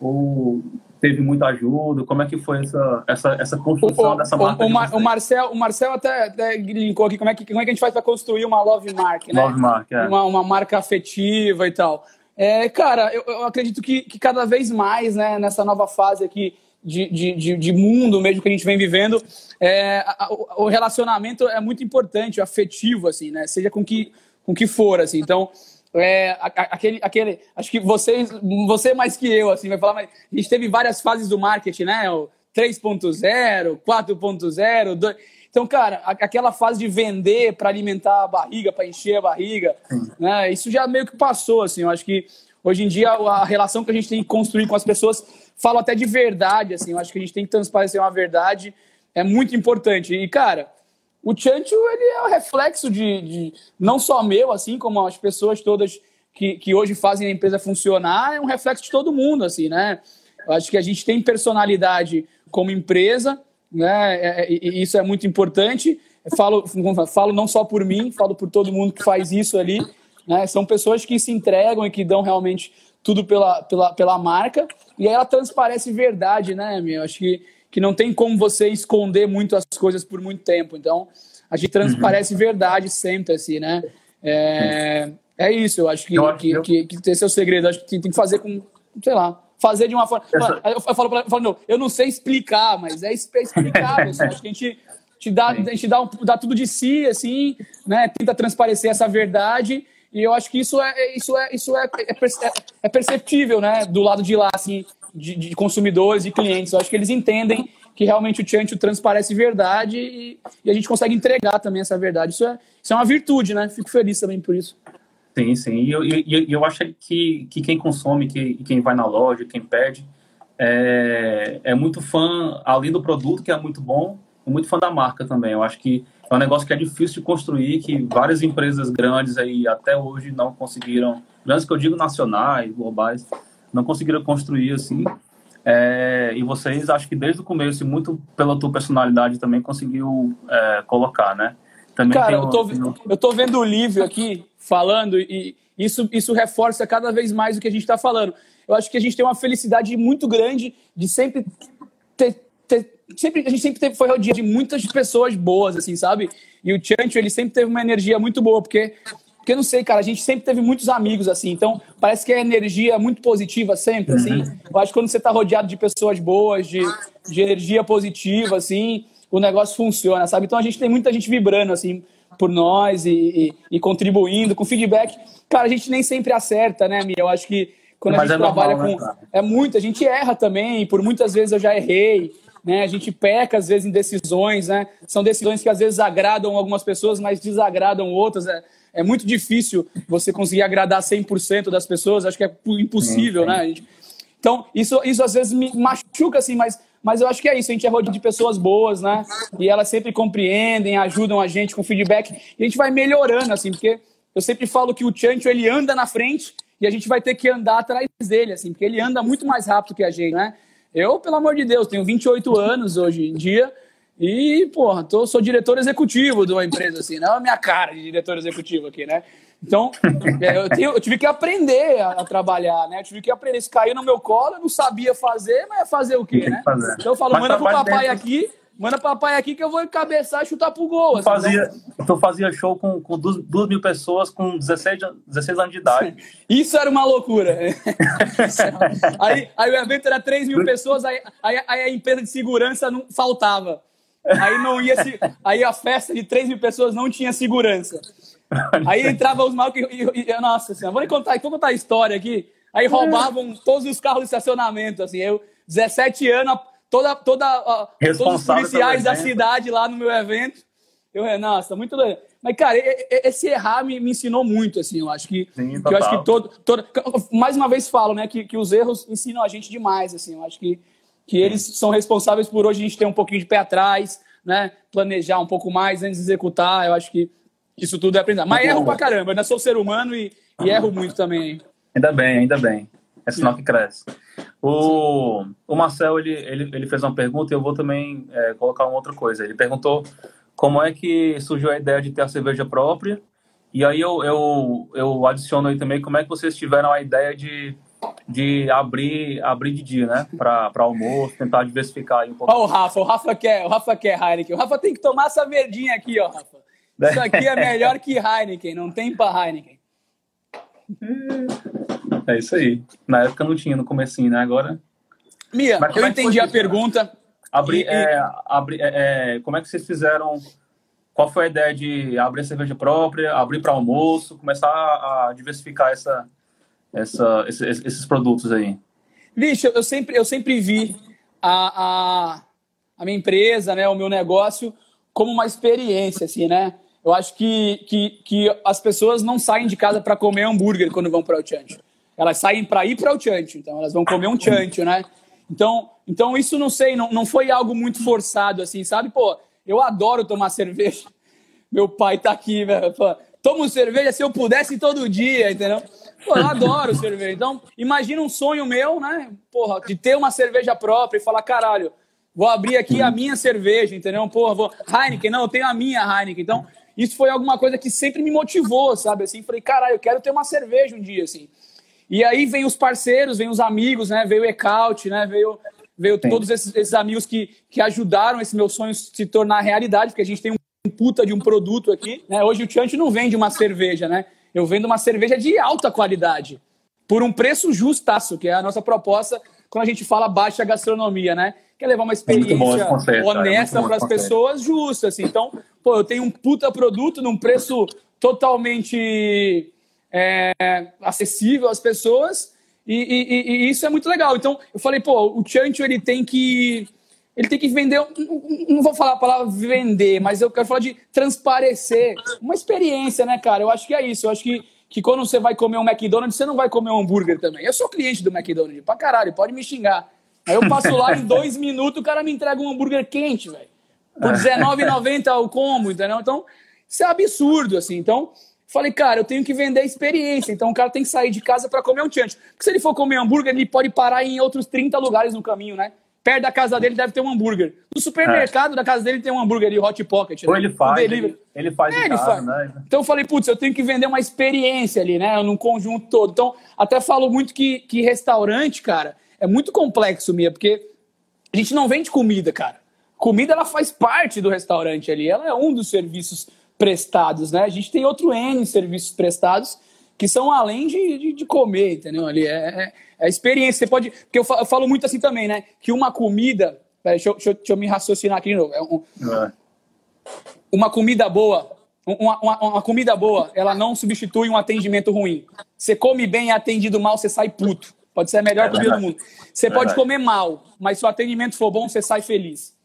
Ou teve muita ajuda? Como é que foi essa, essa, essa construção O, dessa o- marca? o de Mar- o Marcel, o Marcel até, até linkou aqui como é, que, como é que a gente faz para construir uma love mark, né? Love Mark, é. uma, uma marca afetiva e tal. É, cara, eu, eu acredito que, que cada vez mais, né, nessa nova fase aqui de, de, de, de mundo mesmo que a gente vem vivendo, é, a- a- o- o relacionamento é muito importante, o afetivo, assim, né? Seja com que, com que for, assim. Então, é, aquele, aquele, acho que vocês, você mais que eu, assim, vai falar, mas a gente teve várias fases do marketing, né? O 3.0, 4.0, 2. Então, cara, aquela fase de vender para alimentar a barriga, para encher a barriga, né? Isso já meio que passou, assim. Eu acho que hoje em dia a relação que a gente tem que construir com as pessoas, falo até de verdade, assim. Eu acho que a gente tem que transparecer uma verdade, é muito importante. E, cara, o Chancho, ele é o reflexo de, de- não só meu, assim, como as pessoas todas que, que hoje fazem a empresa funcionar, é um reflexo de todo mundo, assim, né? Eu acho que a gente tem personalidade como empresa, né? É- é- E isso é muito importante. Eu Falo, falo não só por mim, falo por todo mundo que faz isso ali. Né? São pessoas que se entregam e que dão realmente tudo pela, pela, pela marca. E aí ela transparece verdade, né, meu? Acho que, que não tem como você esconder muito as coisas por muito tempo. Então, a gente transparece verdade sempre, assim, né? É, é isso, eu acho que, Eu que, que eu- que, que esse é o segredo. Acho que tem, que fazer com, sei lá, fazer de uma forma. Eu, eu falo pra eu falo, não, eu não sei explicar, mas é é explicável. assim, acho que a gente, te dá, a gente dá, dá tudo de si, assim, né? Tenta transparecer essa verdade. E eu acho que isso é, isso é, isso é, é, é perceptível, né? Do lado de lá, assim, de, de consumidores e clientes. Eu acho que eles entendem que realmente o Chancho transparece verdade e, e, a gente consegue entregar também essa verdade. Isso é, isso é uma virtude, né? Fico feliz também por isso. Sim, sim. E eu, eu, eu acho que, que quem consome, que, quem vai na loja, quem pede, é, é muito fã, além do produto, que é muito bom, é muito fã da marca também. Eu acho que é um negócio que é difícil de construir, que várias empresas grandes aí até hoje não conseguiram, grandes que eu digo nacionais, globais, não conseguiram construir assim. É, e vocês, acho que desde o começo, e muito pela tua personalidade também, conseguiu é, colocar, né? Também Cara, eu, tô, eu tô vendo o livro aqui falando e isso, isso reforça cada vez mais o que a gente está falando. Eu acho que a gente tem uma felicidade muito grande de sempre ter, ter sempre, a gente sempre teve, foi rodeado de muitas pessoas boas, assim, sabe? E o Chancho, ele sempre teve uma energia muito boa, porque, porque não sei, cara, a gente sempre teve muitos amigos, assim, então parece que a energia é muito positiva sempre, assim. Uhum. Eu acho que quando você está rodeado de pessoas boas, de, de energia positiva, assim, o negócio funciona, sabe? Então a gente tem muita gente vibrando, assim, por nós e, e, e contribuindo com feedback. Cara, a gente nem sempre acerta, né, Mia? Eu acho que quando Mas a gente é trabalha normal, com. Né, é muito, a gente erra também, por muitas vezes eu já errei. Né? A gente peca, às vezes, em decisões, né? São decisões que às vezes agradam algumas pessoas, mas desagradam outras. É, é muito difícil você conseguir agradar 100% das pessoas, acho que é impossível, sim, sim. né? Então, isso, isso às vezes me machuca, assim, mas mas eu acho que é isso, a gente é rodeado de pessoas boas, né? E elas sempre compreendem, ajudam a gente com feedback. E a gente vai melhorando, assim, porque eu sempre falo que o Chancho, ele anda na frente e a gente vai ter que andar atrás dele, assim, porque ele anda muito mais rápido que a gente, né? Eu, pelo amor de Deus, tenho 28 anos hoje em dia e, porra, tô, sou diretor executivo de uma empresa, assim, não é a minha cara de diretor executivo aqui, né? Então, é, eu, tenho, eu, tive que aprender a, a, trabalhar, né? Eu tive que aprender. Isso caiu no meu colo, eu não sabia fazer, mas fazer o quê, né? Então eu falo, mas manda pro papai dentro. aqui, manda papai aqui que eu vou cabeçar e chutar pro gol. Tu, assim, fazia, então... tu fazia show com, com duas, duas, mil pessoas com 16, 16 anos de idade. Isso era uma loucura. aí, aí o evento era 3 mil pessoas, aí, aí, aí a empresa de segurança não faltava. Aí não ia se, aí a festa de 3 mil pessoas não tinha segurança. Aí entrava os malucos e, e, Nossa senhora, vou contar, vou contar a história aqui. Aí roubavam todos os carros de estacionamento, assim. Eu, 17 anos, toda, toda, todos os policiais da cidade lá no meu evento. Eu, é, nossa, muito doido. Mas, cara, esse errar me, me ensinou muito, assim, eu acho que. Sim, que eu acho que todo, todo. Mais uma vez falo, né, que, que os erros ensinam a gente demais, assim. Eu acho que, que eles são responsáveis por hoje a gente ter um pouquinho de pé atrás, né? Planejar um pouco mais antes de executar. Eu acho que isso tudo é aprendizado. Mas erro pra caramba, eu ainda sou ser humano e, e erro muito também. Ainda bem, ainda bem. É sinal que cresce. O, o Marcel, ele, ele, ele fez uma pergunta e eu vou também é, colocar uma outra coisa. Ele perguntou como é que surgiu a ideia de ter a cerveja própria. E aí eu, eu, eu adiciono aí também como é que vocês tiveram a ideia de, de abrir, abrir de dia, né? Para almoço, tentar diversificar aí um pouco. Olha o Rafa, o Rafa quer, o Rafa quer Heineken. O Rafa tem que tomar essa verdinha aqui, ó, Rafa. Isso aqui é melhor que Heineken, não tem para Heineken. É isso aí. Na época não tinha, no comecinho, né? Agora. Mia, eu é entendi a isso, pergunta. Abrir, e, é, abrir, é, é, como é que vocês fizeram? Qual foi a ideia de abrir a cerveja própria, abrir para almoço, começar a diversificar essa, essa, esses, esses produtos aí? Vixe, eu sempre, eu sempre vi a, a, a minha empresa, né, o meu negócio, como uma experiência, assim, né? Eu acho que, que, que as pessoas não saem de casa para comer hambúrguer quando vão para o chancho. Elas saem para ir para o chancho, então elas vão comer um chancho, né? Então, então isso não sei, não, não foi algo muito forçado assim, sabe? Pô, eu adoro tomar cerveja. Meu pai tá aqui, velho. Tomo cerveja se eu pudesse todo dia, entendeu? Pô, eu adoro cerveja. Então, imagina um sonho meu, né? Porra, de ter uma cerveja própria e falar, caralho, vou abrir aqui a minha cerveja, entendeu? Porra, vou... Heineken, não, eu tenho a minha Heineken. Então, isso foi alguma coisa que sempre me motivou, sabe? Assim, falei, caralho, eu quero ter uma cerveja um dia, assim. E aí vem os parceiros, vem os amigos, né? Veio o Ecaute, né? Veio, veio todos esses, esses, amigos que, que ajudaram esse meu sonho se tornar realidade, porque a gente tem um puta de um produto aqui, né? Hoje o Tiante não vende uma cerveja, né? Eu vendo uma cerveja de alta qualidade, por um preço justaço, que é a nossa proposta quando a gente fala baixa gastronomia, né? Quer levar uma experiência conceito, honesta para as pessoas, justa, assim. Então, pô, eu tenho um puta produto num preço totalmente é, acessível às pessoas, e, e, e, isso é muito legal. Então, eu falei, pô, o Chancho, ele tem que ele tem que vender, não vou falar a palavra vender, mas eu quero falar de transparecer uma experiência, né, cara? Eu acho que é isso. Eu acho que, que quando você vai comer um McDonald's, você não vai comer um hambúrguer também. Eu sou cliente do McDonald's, pra caralho, pode me xingar. Aí eu passo lá em dois minutos, o cara me entrega um hambúrguer quente, velho. Por R$19,90 o combo, entendeu? Então, isso é absurdo, assim. Então, falei, cara, eu tenho que vender a experiência. Então, o cara tem que sair de casa para comer um chante. Porque se ele for comer hambúrguer, ele pode parar em outros 30 lugares no caminho, né? Perto da casa dele deve ter um hambúrguer. No supermercado é. da casa dele tem um hambúrguer ali, Hot Pocket. Ou né? ele faz, um ele, ele, faz é, ele faz. Né? Então eu falei, putz, eu tenho que vender uma experiência ali, né? Num conjunto todo. Então, até falo muito que, que restaurante, cara, é muito complexo, Mia, porque a gente não vende comida, cara. Comida, ela faz parte do restaurante ali. Ela é um dos serviços prestados, né? A gente tem outro N serviços prestados que são além de, de, de comer, entendeu? Ali é, é, é, a experiência. Você pode. Porque eu falo, eu falo, muito assim também, né? Que uma comida. Peraí, deixa, eu, deixa, deixa eu me raciocinar aqui de novo. É um, é. Uma comida boa. Uma, uma, uma, comida boa, ela não substitui um atendimento ruim. Você come bem e é atendido mal, você sai puto. Pode ser a melhor comida do mundo. Você pode comer mal, mas se o atendimento for bom, você sai feliz.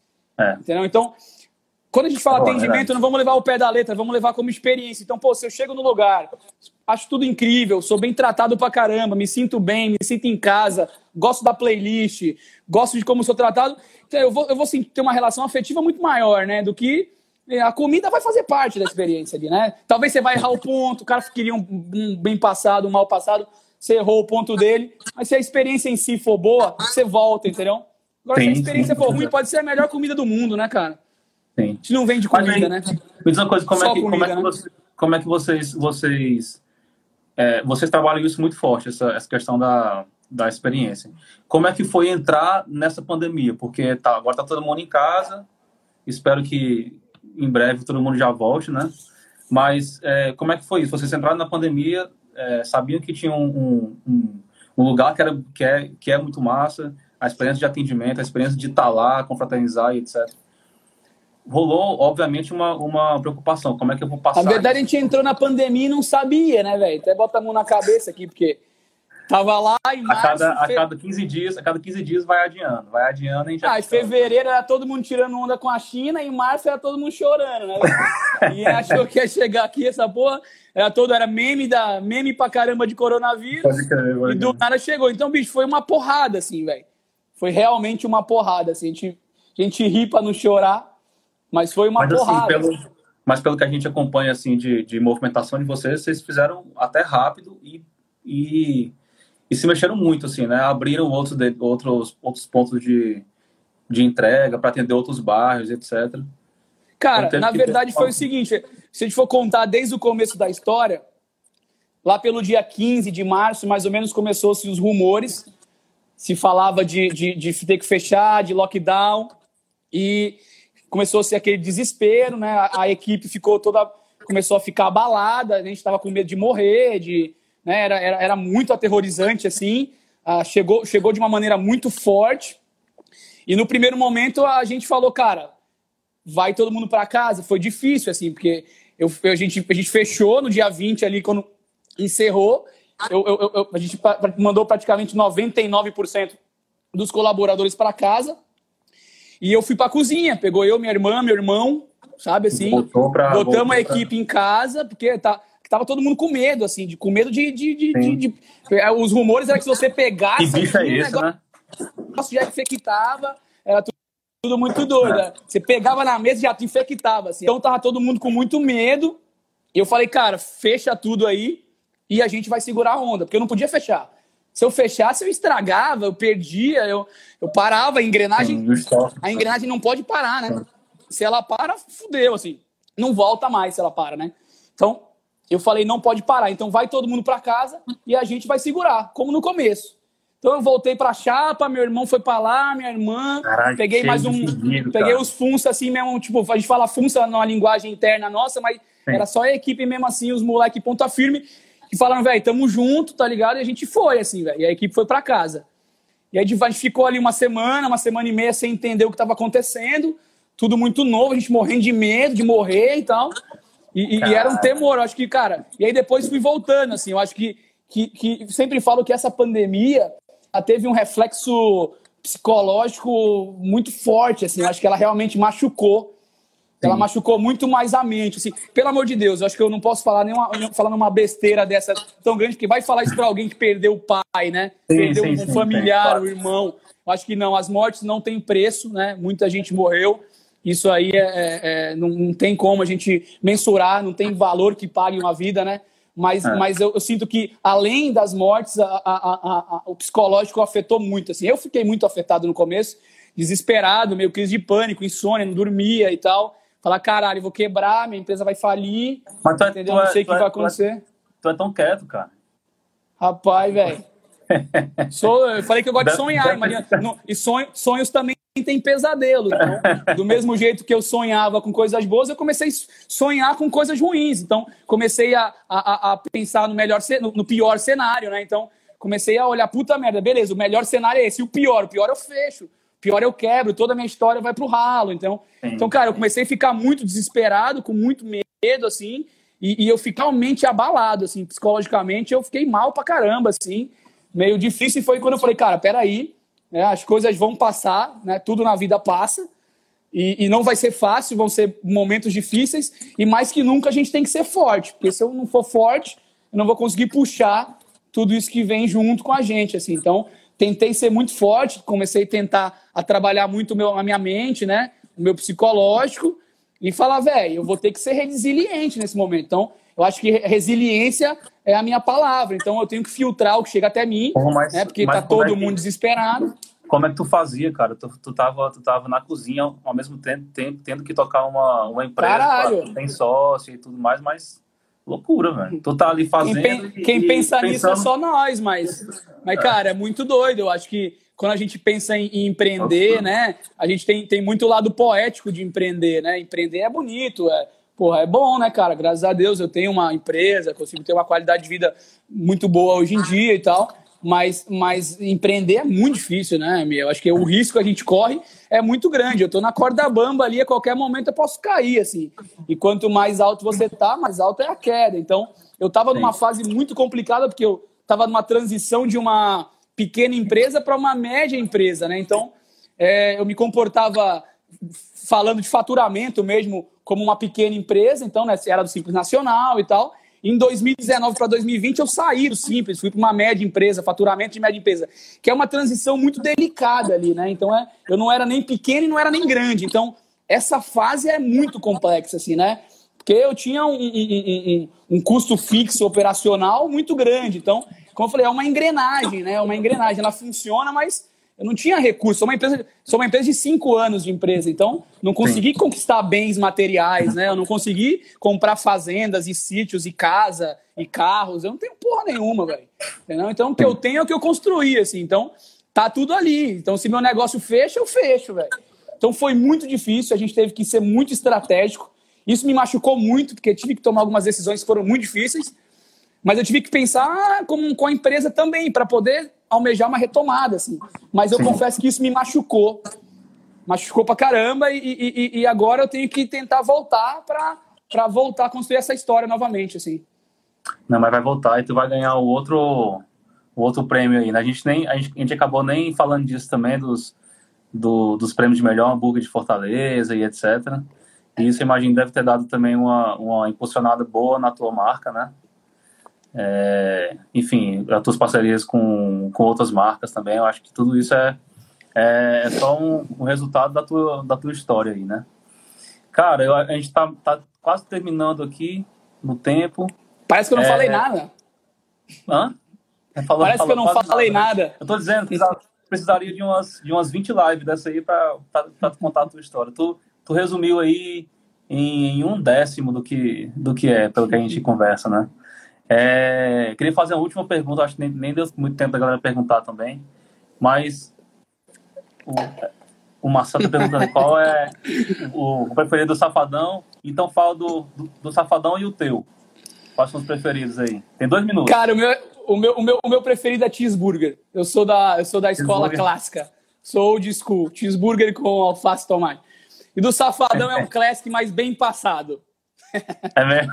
Entendeu? Então, quando a gente fala atendimento, não vamos levar o pé da letra, vamos levar como experiência. Então, pô, se eu chego no lugar, acho tudo incrível, sou bem tratado pra caramba, me sinto bem, me sinto em casa, gosto da playlist, gosto de como sou tratado, então eu vou, eu vou ter uma relação afetiva muito maior, né, do que é, a comida vai fazer parte da experiência ali, né? Talvez você vai errar o ponto, o cara queria um, um bem passado, um mal passado, você errou o ponto dele, mas se a experiência em si for boa, você volta, entendeu? Agora, sim, se a experiência sim, for ruim, pode ser a melhor comida do mundo, né, cara? Sim. A gente não vende comida, aí, né? Me diz uma coisa, como, é que, comida, como, é que, né? você, como é que vocês, vocês, é, vocês trabalham isso muito forte, essa, essa questão da, da experiência. Como é que foi entrar nessa pandemia? Porque tá, agora está todo mundo em casa, espero que em breve todo mundo já volte, né? Mas é, como é que foi isso? Vocês entraram na pandemia, é, sabiam que tinha um, um, um, lugar que, era, que, é, que é muito massa, a experiência de atendimento, a experiência de estar tá lá, confraternizar e etc rolou, obviamente, uma, uma preocupação. Como é que eu vou passar? Na verdade, isso? a gente entrou na pandemia e não sabia, né, velho? Até bota a mão na cabeça aqui, porque tava lá em março... A cada, fe... a cada 15 dias, a cada 15 dias vai adiando, vai adiando e gente... Ah, em fevereiro era todo mundo tirando onda com a China, e em março era todo mundo chorando, né? e achou que ia chegar aqui essa porra, era todo, era meme, da, meme pra caramba de coronavírus, pode e do nada chegou. Então, bicho, foi uma porrada, assim, velho. Foi realmente uma porrada, assim, a gente, a gente ri pra não chorar, mas foi uma mas, assim, porrada. Assim, pelo, mas pelo que a gente acompanha assim de, de movimentação de vocês, vocês fizeram até rápido e, e, e se mexeram muito, assim, né? Abriram outros, de, outros, outros pontos de, de entrega para atender outros bairros, etc. Cara, na verdade foi o seguinte, se a gente for contar desde o começo da história, lá pelo dia 15 de março, mais ou menos, começou-se os rumores, se falava de, de, de ter que fechar, de lockdown, e começou a ser aquele desespero, né? A, a equipe ficou toda. começou a ficar abalada, a gente estava com medo de morrer, de, né? era, era, era muito aterrorizante, assim. Ah, chegou, chegou de uma maneira muito forte. E no primeiro momento a gente falou, cara, vai todo mundo para casa. Foi difícil, assim, porque eu, a, gente, a gente fechou no dia 20 ali, quando encerrou. Eu, eu, eu, a gente mandou praticamente 99% dos colaboradores para casa. E eu fui pra cozinha, pegou eu, minha irmã, meu irmão, sabe assim? Pra, botamos a equipe em casa, porque tá, tava todo mundo com medo, assim, de, com medo de. de, de, de, é, os rumores eram que se você pegasse. Que bicho é esse, negócio, né? negócio já infectava, era tudo, tudo muito doido. É. Você pegava na mesa e já te infectava, assim. Então tava todo mundo com muito medo. E eu falei, cara, fecha tudo aí e a gente vai segurar a onda, porque eu não podia fechar. Se eu fechasse, eu estragava, eu perdia, eu, eu parava, a engrenagem. A engrenagem não pode parar, né? Se ela para, fudeu, assim. Não volta mais se ela para, né? Então, eu falei, não pode parar. Então, vai todo mundo para casa e a gente vai segurar, como no começo. Então, eu voltei pra chapa, meu irmão foi pra lá, minha irmã. Caraca, peguei mais um. Peguei os funça assim mesmo, tipo, a gente fala funça numa linguagem interna nossa, mas Sim. era só a equipe mesmo assim, os moleque ponta firme que falaram, velho, tamo junto, tá ligado? E a gente foi, assim, velho. E a equipe foi para casa. E aí a gente ficou ali uma semana, uma semana e meia sem entender o que estava acontecendo. Tudo muito novo, a gente morrendo de medo de morrer e tal. E, e, era um temor, eu acho que, cara. E aí depois fui voltando, assim. Eu acho que, que, que sempre falo que essa pandemia teve um reflexo psicológico muito forte, assim. Eu acho que ela realmente machucou. Ela Sim. machucou muito mais a mente, assim. Pelo amor de Deus, eu acho que eu não posso falar nenhuma, falar numa besteira dessa tão grande, porque vai falar isso para alguém que perdeu o pai, né? Sim, perdeu sim, um familiar, o um irmão. Acho que não, as mortes não têm preço, né? Muita gente morreu. Isso aí é, é, é não, não, tem como a gente mensurar, não tem valor que pague uma vida, né? Mas, é. mas eu, eu, sinto que, além das mortes, a, a, a, o psicológico afetou muito. Assim. Eu fiquei muito afetado no começo, desesperado, meio crise de pânico, insônia, não dormia e tal. Falar, caralho, vou quebrar, minha empresa vai falir. Mas tu é, entendeu? não sei o que vai acontecer. Tu é tão quieto, cara. Rapaz, velho. Sou, eu falei que eu gosto de sonhar, imagina. e sonho, sonhos também tem pesadelo. Então, do mesmo jeito que eu sonhava com coisas boas, eu comecei a sonhar com coisas ruins. Então, comecei a, a, a pensar no, melhor, no pior cenário, né? Então, comecei a olhar, puta merda, beleza, o melhor cenário é esse. E o pior? O pior eu fecho. Pior eu quebro, toda a minha história vai pro ralo. Então, então cara, eu comecei a ficar muito desesperado, com muito medo, assim, e, e eu fiquei realmente abalado, assim, psicologicamente, eu fiquei mal pra caramba, assim meio difícil e foi quando eu falei, cara, peraí, né, as coisas vão passar, né, tudo na vida passa, e, e, não vai ser fácil, vão ser momentos difíceis, e mais que nunca a gente tem que ser forte, porque se eu não for forte, eu não vou conseguir puxar tudo isso que vem junto com a gente, assim, então tentei ser muito forte, comecei a tentar a trabalhar muito meu, a minha mente, né, o meu psicológico, e falar, velho, eu vou ter que ser resiliente nesse momento, então eu acho que resiliência é a minha palavra. Então eu tenho que filtrar o que chega até mim, mas, né? Porque tá todo é que, mundo desesperado. Como é que tu fazia, cara? Tu, tu, tava, tu tava na cozinha ao mesmo tempo, tempo tendo que tocar uma, uma empresa, Caralho. tem sócio e tudo mais, mas loucura, velho. Tu tá ali fazendo. Quem, e, quem pensa pensando... nisso é só nós, mas, mas é. cara, é muito doido. Eu acho que quando a gente pensa em, em empreender, Nossa. né? A gente tem, tem muito lado poético de empreender, né? Empreender é bonito, é, porra, é bom, né, cara? Graças a Deus eu tenho uma empresa, consigo ter uma qualidade de vida muito boa hoje em dia e tal. Mas, mas empreender é muito difícil, né, meu? Eu acho que o risco que a gente corre é muito grande. Eu tô na corda bamba ali, a qualquer momento eu posso cair, assim. E quanto mais alto você tá, mais alta é a queda. Então, eu tava numa fase muito complicada, porque eu tava numa transição de uma pequena empresa para uma média empresa, né? Então, é, eu me comportava falando de faturamento mesmo como uma pequena empresa, então, né, era do Simples Nacional e tal. Em 2019 para 2020 eu saí do Simples, fui para uma média empresa, faturamento de média empresa, que é uma transição muito delicada ali, né? Então é, eu não era nem pequeno e não era nem grande. Então essa fase é muito complexa, assim, né? Porque eu tinha um, um, um, um custo fixo operacional muito grande. Então, como eu falei, é uma engrenagem, né? É uma engrenagem, ela funciona, mas eu não tinha recurso. Sou uma empresa, sou uma empresa de cinco anos de empresa, então não consegui Sim. conquistar bens materiais, né? Eu não consegui comprar fazendas e sítios e casa e carros. Eu não tenho porra nenhuma, velho. Então o que eu tenho é o que eu construí, assim. Então tá tudo ali. Então se meu negócio fecha, eu fecho, velho. Então foi muito difícil. A gente teve que ser muito estratégico. Isso me machucou muito porque tive que tomar algumas decisões que foram muito difíceis. Mas eu tive que pensar como com a empresa também para poder almejar uma retomada, assim. Mas eu Sim. confesso que isso me machucou. Machucou pra caramba e, e, e agora eu tenho que tentar voltar para voltar a construir essa história novamente, assim. Não, mas vai voltar e tu vai ganhar o outro, o outro prêmio aí, né? A gente, nem, a gente, a gente acabou nem falando disso também, dos, do, dos prêmios de melhor hambúrguer de Fortaleza e etc. E isso, imagino, deve ter dado também uma, uma impulsionada boa na tua marca, né? é, enfim, as tuas parcerias com, com outras marcas também, eu acho que tudo isso é, é, é só um, um, resultado da tua, da tua história aí, né? Cara, eu, a gente tá, tá quase terminando aqui no tempo. Parece que eu não é... falei nada. Hã? Falou, Parece falou, que eu não falei nada. nada. Eu tô dizendo que precisaria de umas, de umas 20 lives dessa aí para contar a tua história. Tu, tu resumiu aí em, em um décimo do que, do que é, pelo que a gente conversa, né? É, queria fazer uma última pergunta, acho que nem, nem deu muito tempo da galera perguntar também, mas o, o Marcelo está perguntando qual é o, o, preferido do Safadão, então fala do, do, do, Safadão e o teu. Quais são os preferidos aí? Tem dois minutos. Cara, o meu, o meu, o meu, o meu preferido é cheeseburger. Eu sou da, eu sou da escola clássica. Sou old school. Cheeseburger com alface e tomate. E do Safadão é um classic mais bem passado. É mesmo?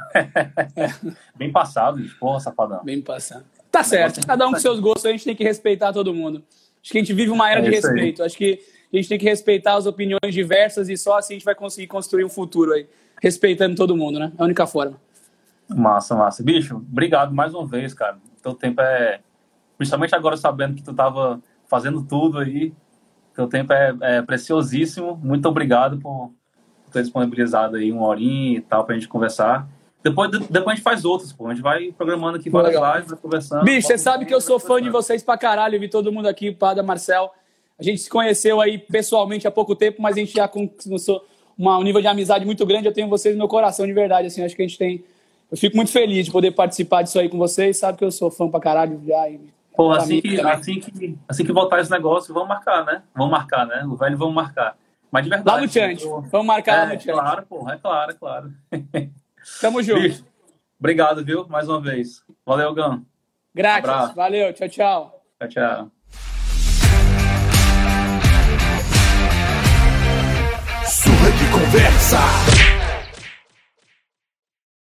Bem passado, porra, safadão. Bem passado. Tá certo. Cada um com seus gostos, a gente tem que respeitar todo mundo. Acho que a gente vive uma era é de respeito. Aí. Acho que a gente tem que respeitar as opiniões diversas e só assim a gente vai conseguir construir um futuro aí. Respeitando todo mundo, né? É a única forma. Massa, massa. Bicho, obrigado mais uma vez, cara. Teu tempo é. Principalmente agora sabendo que tu tava fazendo tudo aí. Teu tempo é, é preciosíssimo. Muito obrigado por ter disponibilizado aí uma horinha e tal pra gente conversar. Depois, depois a gente faz outros, pô. A gente vai programando aqui várias lives, vai conversando. Bicho, você sabe que eu sou fã de vocês pra caralho. Eu vi todo mundo aqui, Pada Marcel. A gente se conheceu aí pessoalmente há pouco tempo, mas a gente já começou um nível de amizade muito grande. Eu tenho vocês no meu coração, de verdade. Assim, acho que a gente tem. Eu fico muito feliz de poder participar disso aí com vocês. Sabe que eu sou fã pra caralho já. E... Pô, assim que, assim, que, assim que voltar esse negócio, vamos marcar, né? Vamos marcar, né? O velho vamos marcar. Mas de verdade. Lá no Chante. Vamos marcar é, lá no Chante. Claro, porra, é claro, é claro. Tamo junto. Bicho, obrigado, viu? Mais uma vez. Valeu, Gão. Grátis. Valeu. Tchau, tchau. Tchau, tchau. Surra de conversa.